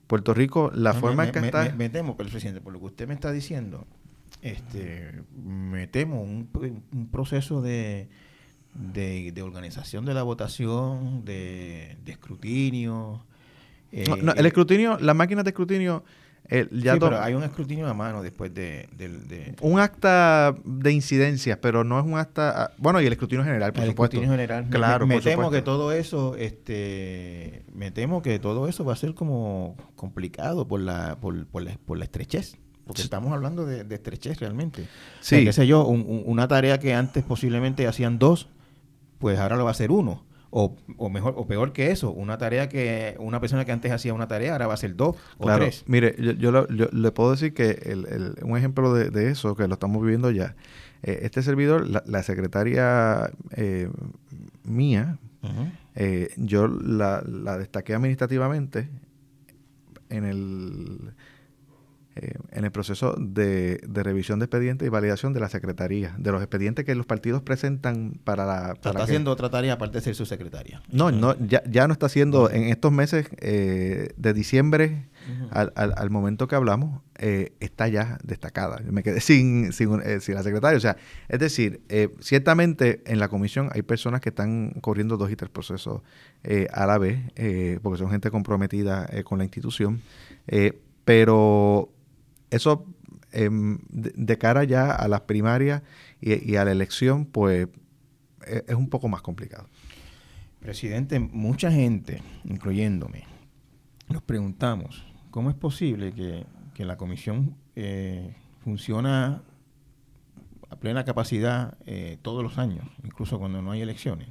Puerto Rico, la forma en que está... Me, temo, presidente, por lo que usted me está diciendo, este, me temo un, proceso de, de, organización de la votación, de, escrutinio. el escrutinio, las máquinas de escrutinio sí, pero hay un escrutinio a mano después de, Un acta de incidencias, pero no es un acta... Ah, bueno, y el escrutinio general, por el supuesto. escrutinio general. Claro, me, temo que todo eso, este, me temo que todo eso va a ser como complicado por la, por, por la, por la estrechez. Porque estamos hablando de, estrechez realmente. Sí. qué sé yo, una tarea que antes posiblemente hacían dos, pues ahora lo va a hacer uno o, o, mejor o peor que eso, una tarea que una persona que antes hacía una tarea ahora va a ser dos o tres. Mire, yo, le puedo decir que el, un ejemplo de, eso, que lo estamos viviendo ya, eh, este servidor, la, secretaria eh, mía, eh, yo la, la destaqué administrativamente en el eh, en el proceso de, revisión de expedientes y validación de la Secretaría, de los expedientes que los partidos presentan para la... está haciendo otra tarea aparte de ser su secretaria. No, no ya, ya no está haciendo, en estos meses eh, de diciembre al, momento que hablamos, eh, está ya destacada. Me quedé sin, sin, eh, sin, la secretaria. O sea, es decir, ciertamente en la comisión hay personas que están corriendo dos y tres procesos a la vez, porque son gente comprometida con la institución. pero eso, em, de, cara ya a las primarias y, a la elección, pues es un poco más complicado. Presidente, mucha gente, incluyéndome, nos preguntamos, ¿cómo es posible que, la comisión eh, funciona a plena capacidad eh, todos los años, incluso cuando no hay elecciones?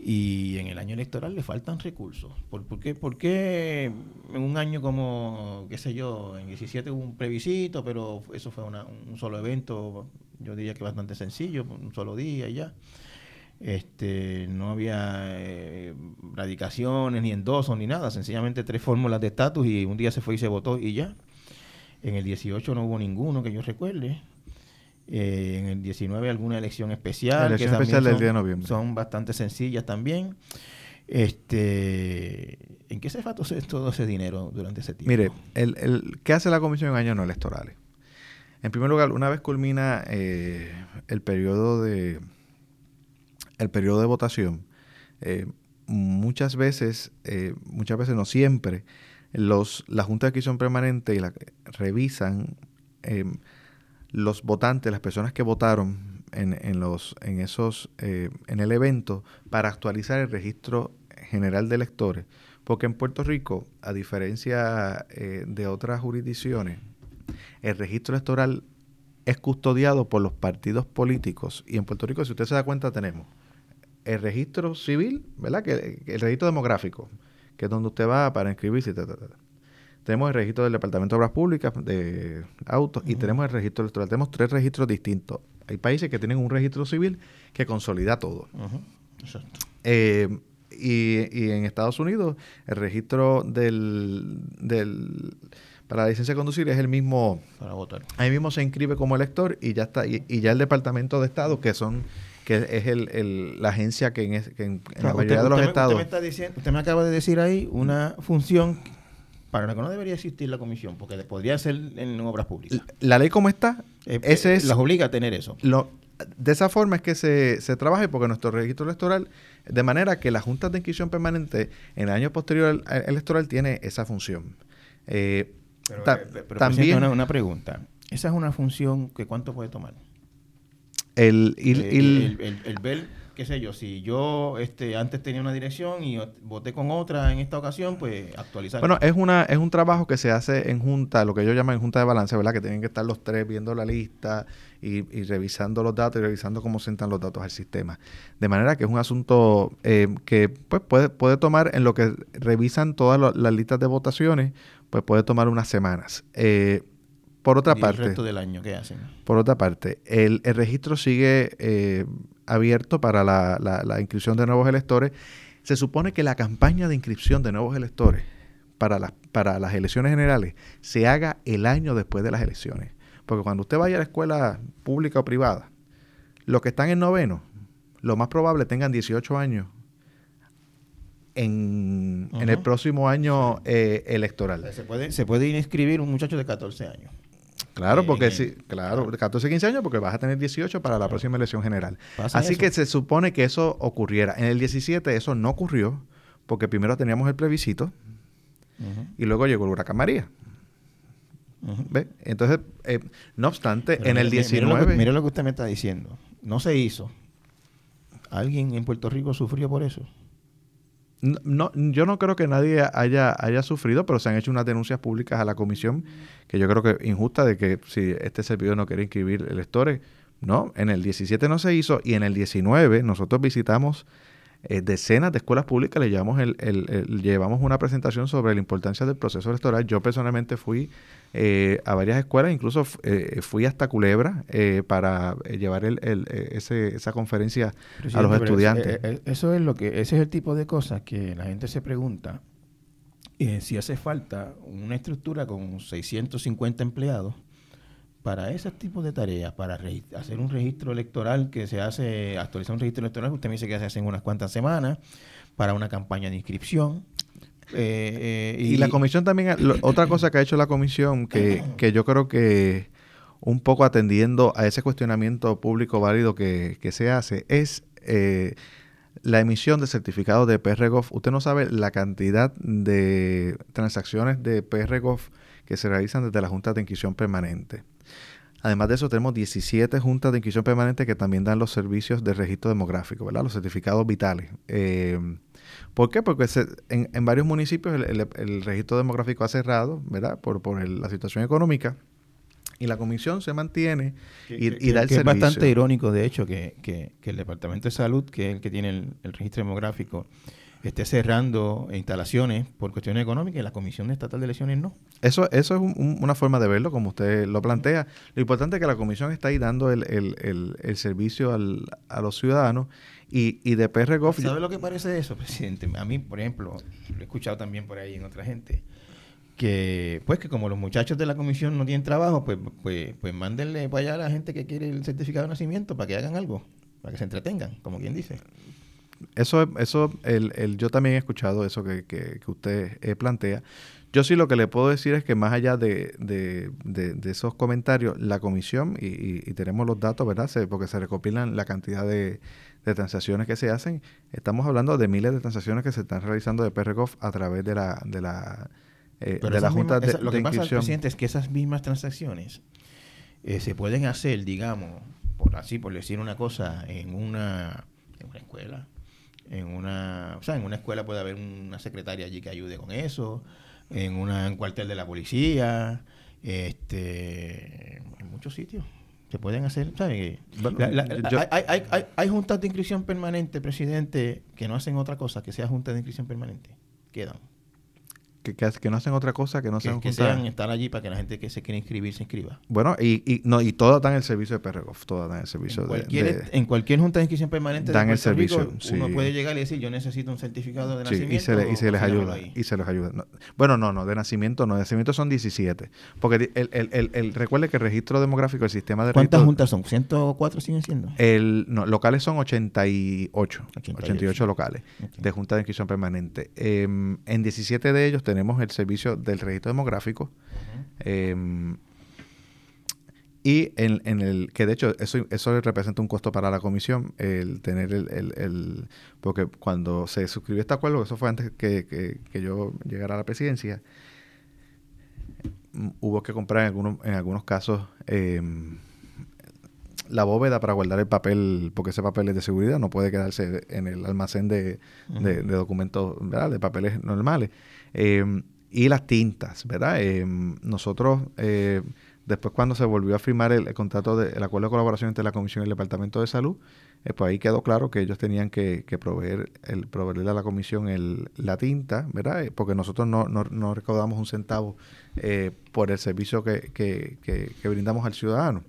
Y en el año electoral le faltan recursos. ¿Por, qué, en un año como, qué sé yo, en 17 hubo un plebiscito, pero eso fue un solo evento, yo diría que bastante sencillo, un solo día y ya? Este, no había eh, radicaciones ni endosos ni nada, sencillamente tres fórmulas de estatus y un día se fue y se votó y ya. En el 18 no hubo ninguno que yo recuerde. Eh, en el 19 alguna elección especial. que especial del día de noviembre. Son bastante sencillas también. Este, ¿En qué se fue todo ese dinero durante ese tiempo? Mire, el, el, ¿qué hace la comisión en años no electorales? En primer lugar, una vez culmina eh, el periodo de el periodo de votación, eh, muchas veces, eh, muchas veces no siempre, los, la Junta de Adquisición Permanente y la, revisan eh, los votantes, las personas que votaron en, en los, en esos, en el evento para actualizar el registro general de electores. Porque en Puerto Rico, a diferencia de otras jurisdicciones, el registro electoral es custodiado por los partidos políticos. Y en Puerto Rico, si usted se da cuenta, tenemos el registro civil, ¿verdad? Que, el registro demográfico, que es donde usted va para inscribirse. Tenemos el registro del Departamento de Obras Públicas de autos y tenemos el registro electoral. Tenemos tres registros distintos. Hay países que tienen un registro civil que consolida todo. Eh, y, en Estados Unidos el registro del, del para la licencia de conducir es el mismo para votar. Ahí mismo se inscribe como elector y ya está y, y ya el Departamento de Estado que son que es el, la agencia que en, la mayoría de los estados... Usted me, está diciendo, usted me acaba de decir ahí una función para la que no debería existir la comisión, porque podría ser en obras públicas. La, ley como está, eh, ese es... Las obliga a tener eso. Lo, de esa forma es que se, se trabaja porque nuestro registro electoral, de manera que la Junta de Inscripción Permanente en el año posterior al, electoral tiene esa función. Eh, pero, eh, también una, una pregunta. ¿Esa es una función que cuánto puede tomar? El, el, qué sé yo, si yo este, antes tenía una dirección y voté con otra en esta ocasión, pues actualizar. Bueno, es una es un trabajo que se hace en junta, lo que ellos llaman junta de balance, ¿verdad? Que tienen que estar los tres viendo la lista y, revisando los datos y revisando cómo sentan los datos al sistema. De manera que es un asunto eh, que pues puede, puede tomar, en lo que revisan todas las listas de votaciones, pues puede tomar unas semanas. Eh, por otra parte. El resto del año, ¿qué hacen? Por otra parte, el, registro sigue eh, abierto para la, inscripción de nuevos electores. Se supone que la campaña de inscripción de nuevos electores para, las para las elecciones generales se haga el año después de las elecciones. Porque cuando usted vaya a la escuela pública o privada, los que están en noveno, lo más probable tengan 18 años en, el próximo año eh, electoral. Se puede, se puede inscribir un muchacho de 14 años. Claro, porque sí, claro, 14, 15 años porque vas a tener 18 para la próxima elección general. Así que se supone que eso ocurriera. En el 17 eso no ocurrió porque primero teníamos el plebiscito y luego llegó el huracán María. ¿Ve? Entonces, eh, no obstante, en el 19... Mire lo, que, usted me está diciendo. No se hizo. ¿Alguien en Puerto Rico sufrió por eso? No, yo no creo que nadie haya, haya sufrido, pero se han hecho unas denuncias públicas a la comisión que yo creo que injusta de que si este servidor no quiere inscribir electores, no, en el 17 no se hizo y en el 19 nosotros visitamos eh, decenas de escuelas públicas, le llevamos, el, llevamos una presentación sobre la importancia del proceso electoral. Yo personalmente fui eh, a varias escuelas, incluso eh, fui hasta Culebra para llevar el, ese, esa conferencia a los estudiantes. eso es lo que, ese es el tipo de cosas que la gente se pregunta si hace falta una estructura con 650 empleados para ese tipo de tareas, para hacer un registro electoral que se hace, actualizar un registro electoral, usted me dice que se hace en unas cuantas semanas, para una campaña de inscripción. Eh, y, la comisión también, otra cosa que ha hecho la comisión, que, que yo creo que un poco atendiendo a ese cuestionamiento público válido que, se hace, es eh, la emisión de certificados de PRGOF. Usted no sabe la cantidad de transacciones de PRGOF que se realizan desde la Junta de Inquisición Permanente. Además de eso, tenemos 17 juntas de inscripción permanente que también dan los servicios de registro demográfico, ¿verdad? Los certificados vitales. Eh, ¿Por qué? Porque en, varios municipios el, registro demográfico ha cerrado, ¿verdad? Por, por la situación económica. Y la comisión se mantiene y, da el servicio. Es bastante irónico, de hecho, que, el Departamento de Salud, que es el que tiene el registro demográfico, esté cerrando instalaciones por cuestiones económicas y la Comisión Estatal de Elecciones no. Eso, eso es una forma de verlo, como usted lo plantea. Lo importante es que la Comisión está ahí dando el, servicio a los ciudadanos y, y de PRGOF... ¿Sabe lo que parece eso, presidente? A mí, por ejemplo, lo he escuchado también por ahí en otra gente, que pues que como los muchachos de la comisión no tienen trabajo, pues, pues, pues mándenle para allá a la gente que quiere el certificado de nacimiento para que hagan algo, para que se entretengan, como quien dice. Eso, eso el, el, yo también he escuchado eso que, que, usted eh, plantea. Yo sí lo que le puedo decir es que más allá de, de, de, esos comentarios, la comisión, y, y, tenemos los datos, ¿verdad? porque se recopilan la cantidad de, transacciones que se hacen. Estamos hablando de miles de transacciones que se están realizando de PRGOF a través de la, de la, eh, de la Junta de, Lo que pasa, presidente, es que esas mismas transacciones eh, se pueden hacer, digamos, por así, por decir una cosa, en una, en una escuela, en una, o sea, en una escuela puede haber una secretaria allí que ayude con eso, en una, un cuartel de la policía, este, en muchos sitios se pueden hacer, ¿sabes? hay, hay, hay, hay, juntas de inscripción permanente, presidente, que no hacen otra cosa que sea junta de inscripción permanente. Quedan que, no hacen otra cosa que no sean que sean estar allí para que la gente que se quiere inscribir se inscriba. Bueno, y, y no y todas dan el servicio de PRGOF, todas dan el servicio en cualquier, de, en cualquier junta de inscripción permanente dan el servicio. uno puede llegar y decir yo necesito un certificado de nacimiento. Y se, y se les ayuda. Y se les ayuda. bueno, no, no, de nacimiento no, de nacimiento son 17. Porque el, el, el, recuerde que el registro demográfico, el sistema de ¿Cuántas juntas son? ¿104 siguen siendo? El, no, locales son 88. 88, locales de junta de inscripción permanente. Em, en 17 de ellos tenemos el servicio del registro demográfico. Em, y en, en, el que de hecho eso, eso representa un costo para la comisión, el tener el, el, porque cuando se suscribió este acuerdo, eso fue antes que, que, yo llegara a la presidencia, mm, hubo que comprar en algunos, en algunos casos em, la bóveda para guardar el papel, porque ese papel es de seguridad, no puede quedarse en el almacén de, de, documentos, de papeles normales. Eh, y las tintas, ¿verdad? Eh, nosotros, eh, después cuando se volvió a firmar el, contrato, de, el acuerdo de colaboración entre la Comisión y el Departamento de Salud, eh, pues ahí quedó claro que ellos tenían que, proveer el, proveerle a la Comisión el, la tinta, ¿verdad? Porque nosotros no, no, no recaudamos un centavo por el servicio que, que, que, brindamos al ciudadano.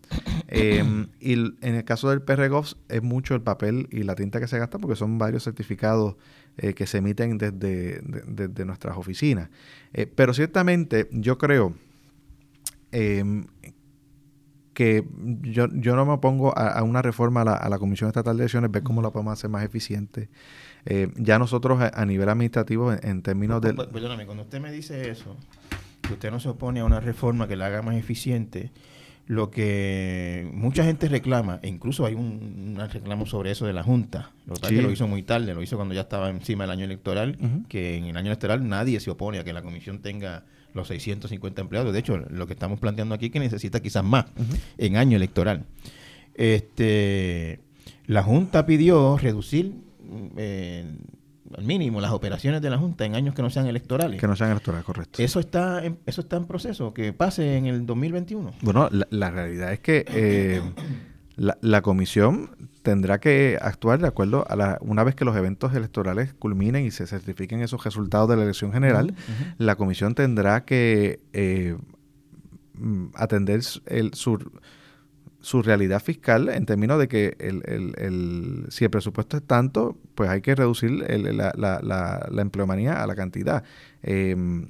y en el caso del PRGOF es mucho el papel y la tinta que se gasta porque son varios certificados eh, que se emiten desde, nuestras oficinas. Eh, pero ciertamente yo creo em, que yo, yo no me opongo a, una reforma a la, Comisión Estatal de Elecciones, ver cómo la podemos hacer más eficiente. Eh, ya nosotros a, nivel administrativo, en, términos de... Perdóname, cuando usted me dice eso, que usted no se opone a una reforma que la haga más eficiente, lo que mucha gente reclama, e incluso hay un, reclamo sobre eso de la Junta, lo que lo hizo muy tarde, lo hizo cuando ya estaba encima del año electoral, que en el año electoral nadie se opone a que la comisión tenga los 650 empleados. De hecho, lo que estamos planteando aquí es que necesita quizás más en año electoral. Este, la Junta pidió reducir eh, al mínimo las operaciones de la Junta en años que no sean electorales. Que no sean electorales, correcto. Eso está en, eso está en proceso, que pase en el 2021. Bueno, la, realidad es que eh, la, comisión tendrá que actuar de acuerdo a la, una vez que los eventos electorales culminen y se certifiquen esos resultados de la elección general, la comisión tendrá que eh, atender el, sur su realidad fiscal en términos de que el, el, el, si el presupuesto es tanto, pues hay que reducir la, la, la, empleomanía a la cantidad. Em,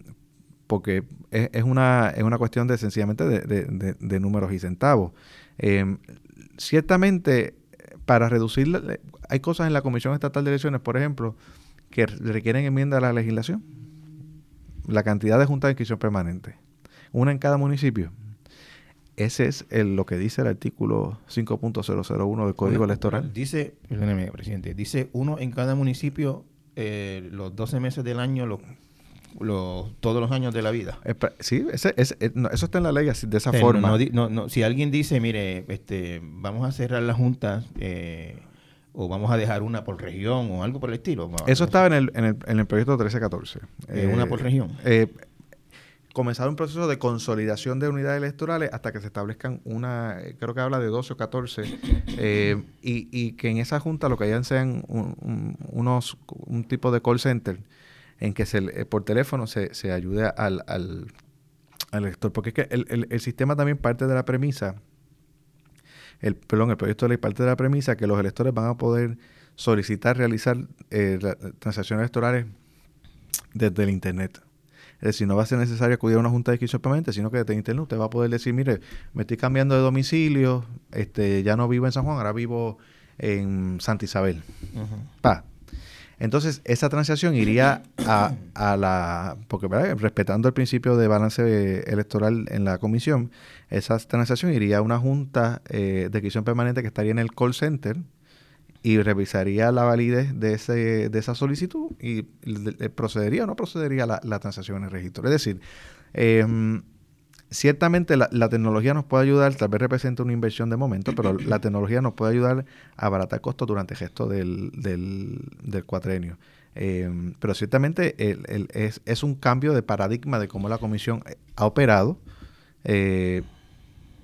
porque es, es, una, es una cuestión de sencillamente de, de, números y centavos. Em, ciertamente, para reducir, hay cosas en la Comisión Estatal de Elecciones, por ejemplo, que requieren enmienda a la legislación la cantidad de juntas de inscripción permanente, una en cada municipio. Ese es el, lo que dice el artículo 5.001 del Código Electoral. Dice, perdóneme, presidente, dice uno en cada municipio eh, los 12 meses del año, los, los, todos los años de la vida. sí, ese, ese, eh, eso está en la ley así, de esa Eh, forma. no, no, no, si alguien dice, mire, este, vamos a cerrar las juntas eh, o vamos a dejar una por región o algo por el estilo. Eso estaba en el, en el, en el proyecto 1314. Eh, una por región. Comenzar un proceso de consolidación de unidades electorales hasta que se establezcan una, eh, creo que habla de 12 o 14, eh, y, y que en esa junta lo que hayan sean un, un- unos, un tipo de call center en que se, eh, por teléfono se, se ayude al, al, al elector. Porque es que el, el- el sistema también parte de la premisa, el, perdón, el proyecto de ley parte de la premisa que los electores van a poder solicitar realizar eh, transacciones electorales desde el Internet. Es decir, no va a ser necesario acudir a una junta de inscripción permanente, sino que desde Internet usted va a poder decir, mire, me estoy cambiando de domicilio, este, ya no vivo en San Juan, ahora vivo en Santa Isabel. Pa. Entonces, esa transacción iría a, a la... Porque, ¿verdad? respetando el principio de balance electoral en la comisión, esa transacción iría a una junta eh, de inscripción permanente que estaría en el call center y revisaría la validez de, ese, de esa solicitud y procedería o no procedería la, la transacción en el registro. Es decir, eh, ciertamente la, la tecnología nos puede ayudar, tal vez representa una inversión de momento, pero la tecnología nos puede ayudar a abaratar costos durante el gesto del, del, cuatrenio. Eh, pero ciertamente el- el- es, es un cambio de paradigma de cómo la comisión eh, ha operado eh,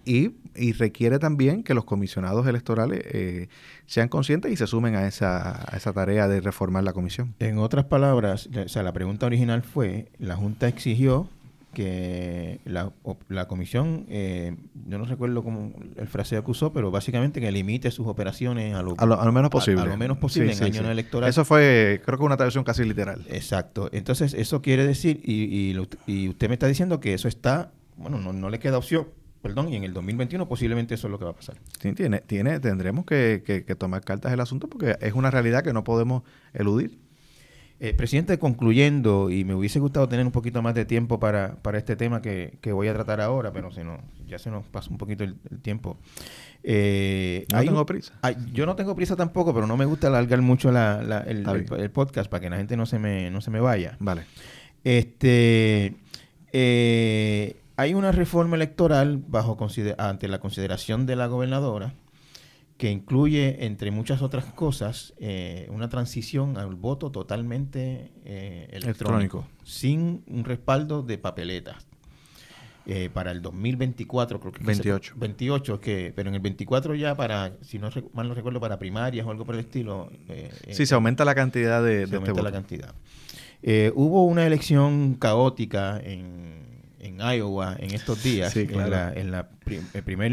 y, y requiere también que los comisionados electorales eh, sean conscientes y se sumen a esa, a esa tarea de reformar la comisión. En otras palabras, o sea, la pregunta original fue, la Junta exigió que la, la comisión, eh, yo no recuerdo cómo el fraseo que usó, pero básicamente que limite sus operaciones a lo, A lo, a lo menos posible. a lo menos posible en año no electoral. Eso fue, creo que una traducción casi literal. Exacto. Entonces, eso quiere decir, y, y, y usted me está diciendo que eso está, bueno, no, no le queda opción, perdón, y en el 2021 posiblemente eso es lo que va a pasar. Sí, tiene, tiene, tendremos que, que- que tomar cartas del asunto porque es una realidad que no podemos eludir. Eh, presidente, concluyendo, y me hubiese gustado tener un poquito más de tiempo para, para este tema que, que voy a tratar ahora, pero se nos, ya se nos pasa un poquito el, el tiempo. Eh, No hay tengo prisa. hay- yo no tengo prisa tampoco, pero no me gusta alargar mucho la- la- el, Está el- bien. el podcast para que la gente no se me, no se me vaya. Vale. Este, eh, hay una reforma electoral bajo ante la consideración de la gobernadora que incluye, entre muchas otras cosas, eh, una transición al voto totalmente eh, electrónico, Electrónico. sin un respaldo de papeletas. Eh, para el 2024, creo que es que se- 28. 28, que, pero en el 24 ya para, si no mal no recuerdo, para primarias o algo por el estilo. eh, Sí, se aumenta la cantidad de, de se este aumenta la cantidad. Eh, hubo una elección caótica en, en Iowa en estos días, Sí, en, la, en la el primer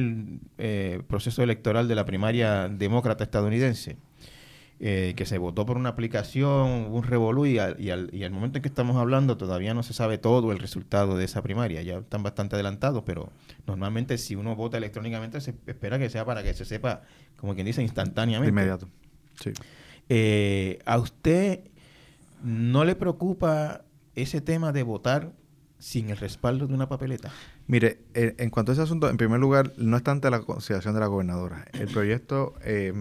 eh, proceso electoral de la primaria demócrata estadounidense, eh, que se votó por una aplicación, hubo un revolú y al, y, al, y al momento en que estamos hablando todavía no se sabe todo el resultado de esa primaria, ya están bastante adelantados, pero normalmente si uno vota electrónicamente se espera que sea para que se sepa, como quien dice, De instantáneamente. inmediato. Sí. Eh, ¿A usted no le preocupa ese tema de votar sin el respaldo de una papeleta? Mire, eh, en cuanto a ese asunto, en primer lugar, no es tanto la consideración de la gobernadora. El proyecto, eh,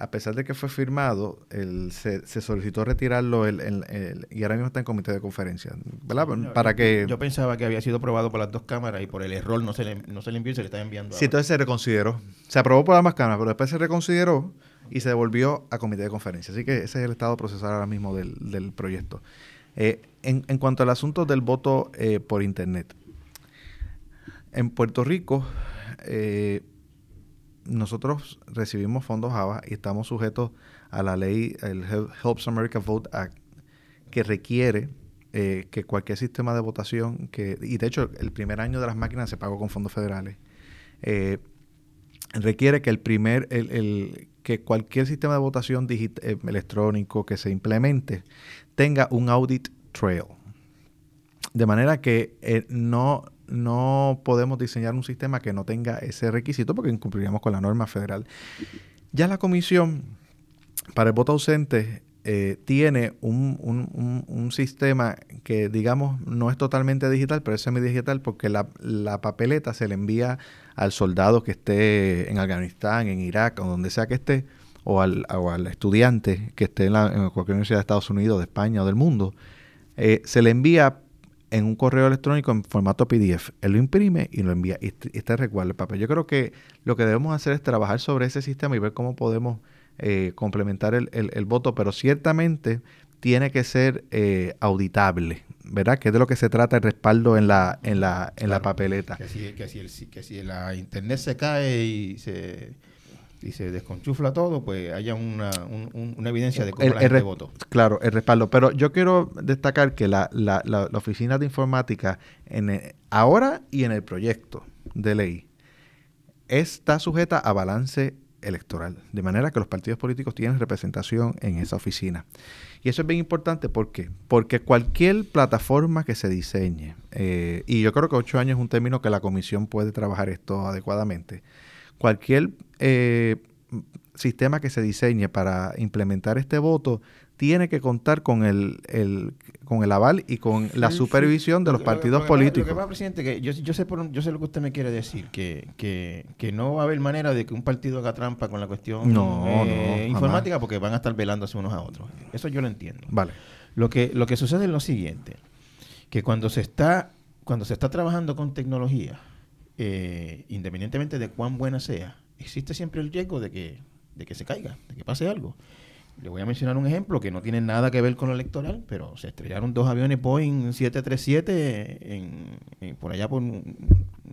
a pesar de que fue firmado, el- se, se solicitó retirarlo el- el- el- y ahora mismo está en comité de conferencia. ¿Verdad? No, Para yo- que... Yo pensaba que había sido aprobado por las dos cámaras y por el error no se le, no se le envió y se le está enviando Sí, ahora. entonces se reconsideró. Se aprobó por ambas cámaras, pero después se reconsideró y se devolvió a comité de conferencia. Así que ese es el estado procesal ahora mismo del, del proyecto. Eh, en, cuanto al asunto del voto eh, por Internet. En Puerto Rico, eh, nosotros recibimos fondos ABA y estamos sujetos a la ley, el Hel- Helps America Vote Act, que requiere que cualquier sistema de votación, que y de hecho el primer año de las máquinas se pagó con fondos federales, requiere que el primer, el, el- que cualquier sistema de votación digit- eh, electrónico que se implemente tenga un audit trail. De manera que eh, no, no podemos diseñar un sistema que no tenga ese requisito porque incumpliríamos con la norma federal. Ya la comisión para el voto ausente eh, tiene un, un, sistema que, digamos, no es totalmente digital, pero es semi-digital porque la, la, papeleta se le envía al soldado que esté en Afganistán, en Irak o donde sea que esté, o al, o al estudiante que esté en, cualquier universidad de Estados Unidos, de España o del mundo, eh, se le envía en un correo electrónico en formato PDF. Él lo imprime y lo envía y está recuerdo el papel. Yo creo que lo que debemos hacer es trabajar sobre ese sistema y ver cómo podemos eh, complementar el, el, voto, pero ciertamente tiene que ser eh, auditable, ¿verdad? Que es de lo que se trata el respaldo en la, en la, en la papeleta. Que si, que, si que si la internet se cae y se, y se desconchufla todo, pues haya una, una evidencia de cómo la gente votó. Claro, el respaldo. Pero yo quiero destacar que la, la, la, oficina de informática en ahora y en el proyecto de ley está sujeta a balance electoral, de manera que los partidos políticos tienen representación en esa oficina. Y eso es bien importante ¿por porque cualquier plataforma que se diseñe, eh, y yo creo que ocho años es un término que la comisión puede trabajar esto adecuadamente, cualquier eh, sistema que se diseñe para implementar este voto tiene que contar con el, con el aval y con la supervisión de los partidos políticos. Lo que pasa, presidente, que yo, sé por, yo sé lo que usted me quiere decir, que, que, que, no va a haber manera de que un partido haga trampa con la cuestión eh, informática porque van a estar velándose unos a otros. Eso yo lo entiendo. Vale. Lo que, lo que sucede es lo siguiente, que cuando se está, cuando se está trabajando con tecnología, eh, independientemente de cuán buena sea, existe siempre el riesgo de que, de que se caiga, de que pase algo. Le voy a mencionar un ejemplo que no tiene nada que ver con lo electoral, pero se estrellaron dos aviones Boeing 737 en, por allá por, no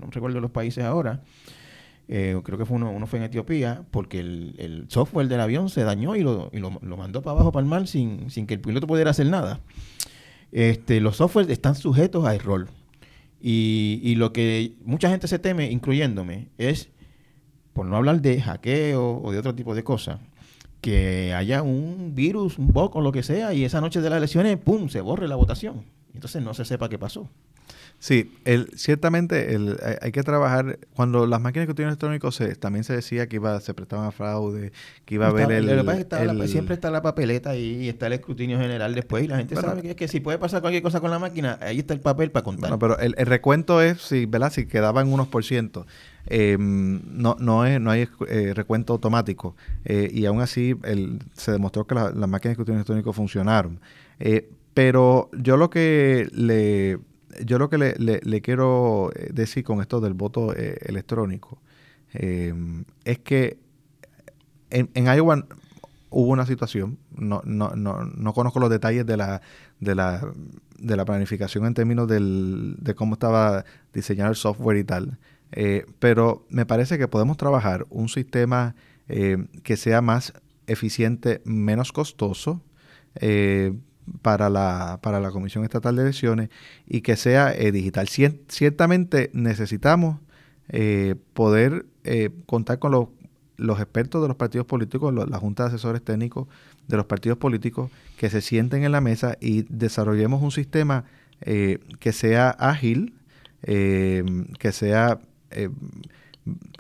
recuerdo los países ahora, eh, creo que fue uno, fue en Etiopía, porque el, software del avión se dañó y, lo, y lo, mandó para abajo, para el mar, sin, sin que el piloto pudiera hacer nada. Este, los softwares están sujetos a error. Y, y lo que mucha gente se teme, incluyéndome, es, por no hablar de hackeo o de otro tipo de cosas, que haya un virus, un bug o lo que sea, y esa noche de las elecciones, ¡pum!, se borre la votación. Entonces no se sepa qué pasó. Sí, el, ciertamente el, hay, que trabajar. Cuando las máquinas de escrutinio electrónico se, también se decía que iba se prestaban a fraude, que iba a haber el, Siempre está la papeleta y está el escrutinio general después, y la gente sabe que, que si puede pasar cualquier cosa con la máquina, ahí está el papel para contar. No, pero el, recuento es, si, ¿verdad? si quedaban unos por ciento. Eh, no, no, es, no hay eh, recuento automático. Eh, y aún así el, se demostró que las máquinas de escrutinio electrónico funcionaron. pero yo lo que le yo lo que le, le, quiero decir con esto del voto electrónico es que en, en, Iowa hubo una situación, no, no, no, no conozco los detalles de la, de la, de la planificación en términos del, de cómo estaba diseñado el software y tal, eh, pero me parece que podemos trabajar un sistema eh, que sea más eficiente, menos costoso eh, para, la, para la Comisión Estatal de Elecciones y que sea digital. ciertamente necesitamos poder contar con los, los, expertos de los partidos políticos, la Junta de Asesores Técnicos de los partidos políticos, que se sienten en la mesa y desarrollemos un sistema que sea ágil, que sea eh,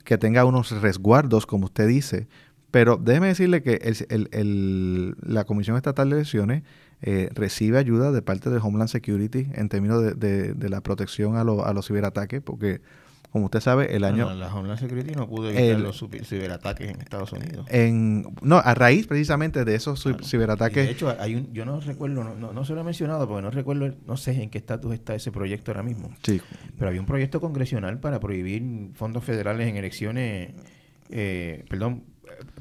que tenga unos resguardos, como usted dice. Pero déjeme decirle que la Comisión Estatal de Elecciones eh, recibe ayuda de parte de Homeland Security en términos de, la protección a, a los ciberataques, porque como usted sabe, el año... la Homeland Security no pudo evitar los ciberataques en Estados Unidos. En, no, a raíz precisamente de esos ciberataques... de hecho, hay un, yo no recuerdo, no, no, se lo he mencionado porque no recuerdo, no sé en qué estatus está ese proyecto ahora mismo. Sí. Pero había un proyecto congresional para prohibir fondos federales en elecciones, eh, perdón,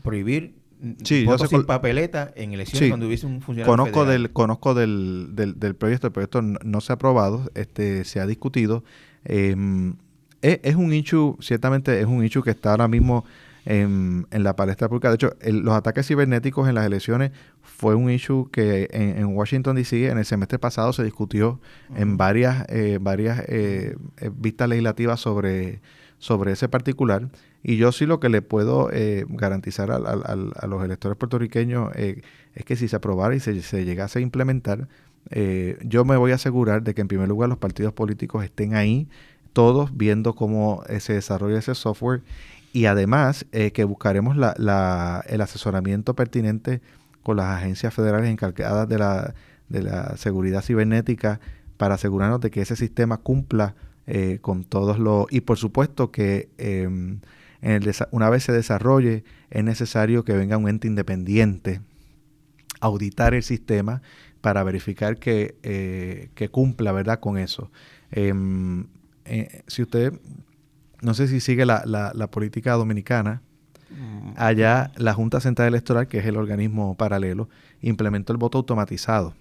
prohibir Sí, votos sin papeleta en elecciones cuando hubiese un funcionario conozco del conozco del, del, del, proyecto el proyecto no, se ha aprobado este se ha discutido eh, es, un issue, ciertamente es un issue que está ahora mismo en, la palestra pública. De hecho, los ataques cibernéticos en las elecciones fue un issue que en, Washington, D.C. en el semestre pasado se discutió en varias, eh, varias eh, eh, vistas legislativas sobre, sobre ese particular. Y yo sí lo que le puedo garantizar a, los electores puertorriqueños es que si se aprobara y se, se llegase a implementar, yo me voy a asegurar de que en primer lugar los partidos políticos estén ahí todos viendo cómo eh, se desarrolla ese software y además eh, que buscaremos la, el asesoramiento pertinente con las agencias federales encargadas de la, de la seguridad cibernética para asegurarnos de que ese sistema cumpla eh, con todos los... Y por supuesto que em, en el una vez se desarrolle es necesario que venga un ente independiente a auditar el sistema para verificar que, eh, que cumpla ¿verdad? con eso. Eh, si usted, no sé si sigue la, la, política dominicana, mm. allá la Junta Central Electoral, que es el organismo paralelo, implementó el voto automatizado.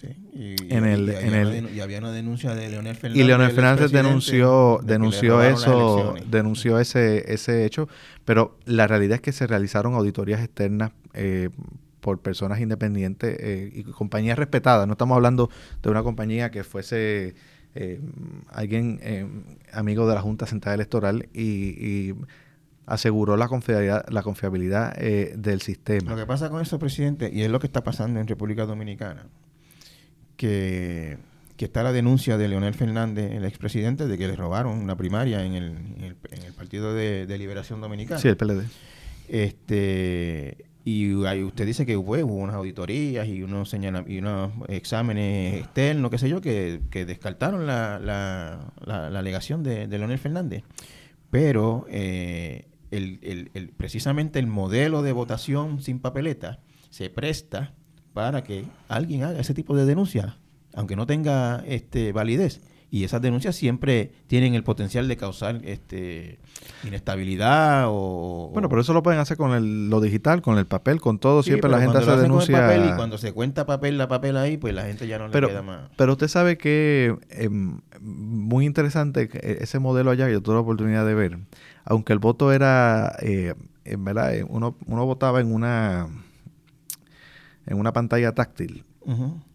Sí, y, en el, en el, había una denuncia de Leonel Fernández. Y Leonel Fernández denunció, denunció eso, denunció ese, ese hecho, pero la realidad es que se realizaron auditorías externas eh, por personas independientes eh, y compañías respetadas. No estamos hablando de una compañía que fuese eh, alguien eh, amigo de la Junta Central Electoral y, aseguró la confiabilidad, la confiabilidad del sistema. Lo que pasa con eso, presidente, y es lo que está pasando en República Dominicana, que, está la denuncia de Leonel Fernández, el expresidente, de que le robaron una primaria en el, en el, Partido de, de Liberación Dominicana. Sí, el PLD. Este, y usted dice que hubo, unas auditorías y unos, y unos exámenes externos, qué sé yo, que, descartaron la, la, alegación de, Leonel Fernández. Pero eh, el, precisamente el modelo de votación sin papeleta se presta para que alguien haga ese tipo de denuncia, aunque no tenga este validez y esas denuncias siempre tienen el potencial de causar este inestabilidad o bueno pero eso lo pueden hacer con el, lo digital con el papel con todo. Siempre la gente hace denuncia y cuando se cuenta papel la papel ahí pues la gente ya no le queda más. pero usted sabe que em, muy interesante e, ese modelo allá yo tuve la oportunidad de ver. Aunque el voto era eh, en verdad eh, uno, uno votaba en una en una pantalla táctil.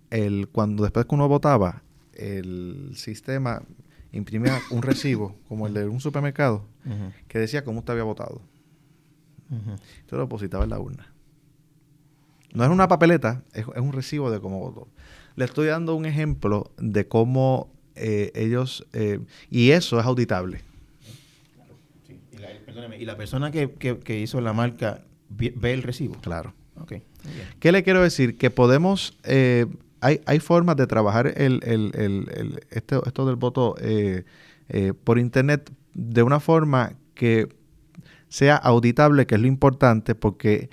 El cuando después que uno votaba el sistema imprimía un recibo, como el de un supermercado, que decía cómo usted había votado. Entonces lo depositaba en la urna. No es una papeleta, es, un recibo de cómo votó. Le estoy dando un ejemplo de cómo eh, ellos... Eh, y eso es auditable. y, la, persona que, hizo la marca ve, el recibo. Claro. ¿Qué le quiero decir? Que podemos eh, hay, hay formas de trabajar el, el, el, esto, esto del voto eh, eh, por Internet de una forma que sea auditable, que es lo importante, porque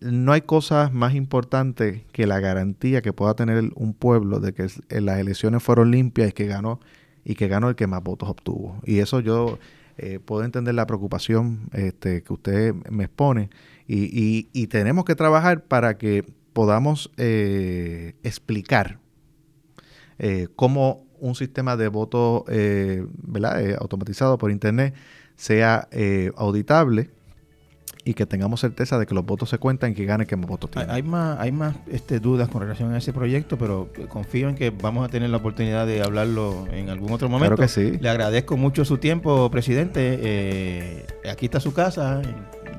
no hay cosas más importantes que la garantía que pueda tener un pueblo de que las elecciones fueron limpias y que ganó y que ganó el que más votos obtuvo. Y eso yo eh, puedo entender la preocupación este, que usted me expone y, y, y tenemos que trabajar para que podamos eh, explicar eh, cómo un sistema de voto eh, automatizado por Internet sea auditable y que tengamos certeza de que los votos se cuentan y que gane que más votos tiene. Hay más, hay más este, dudas con relación a ese proyecto, pero confío en que vamos a tener la oportunidad de hablarlo en algún otro momento. Claro que sí. Le agradezco mucho su tiempo, presidente. aquí está su casa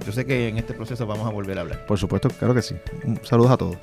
yo sé que en este proceso vamos a volver a hablar. Por supuesto, claro que sí. Saludos a todos.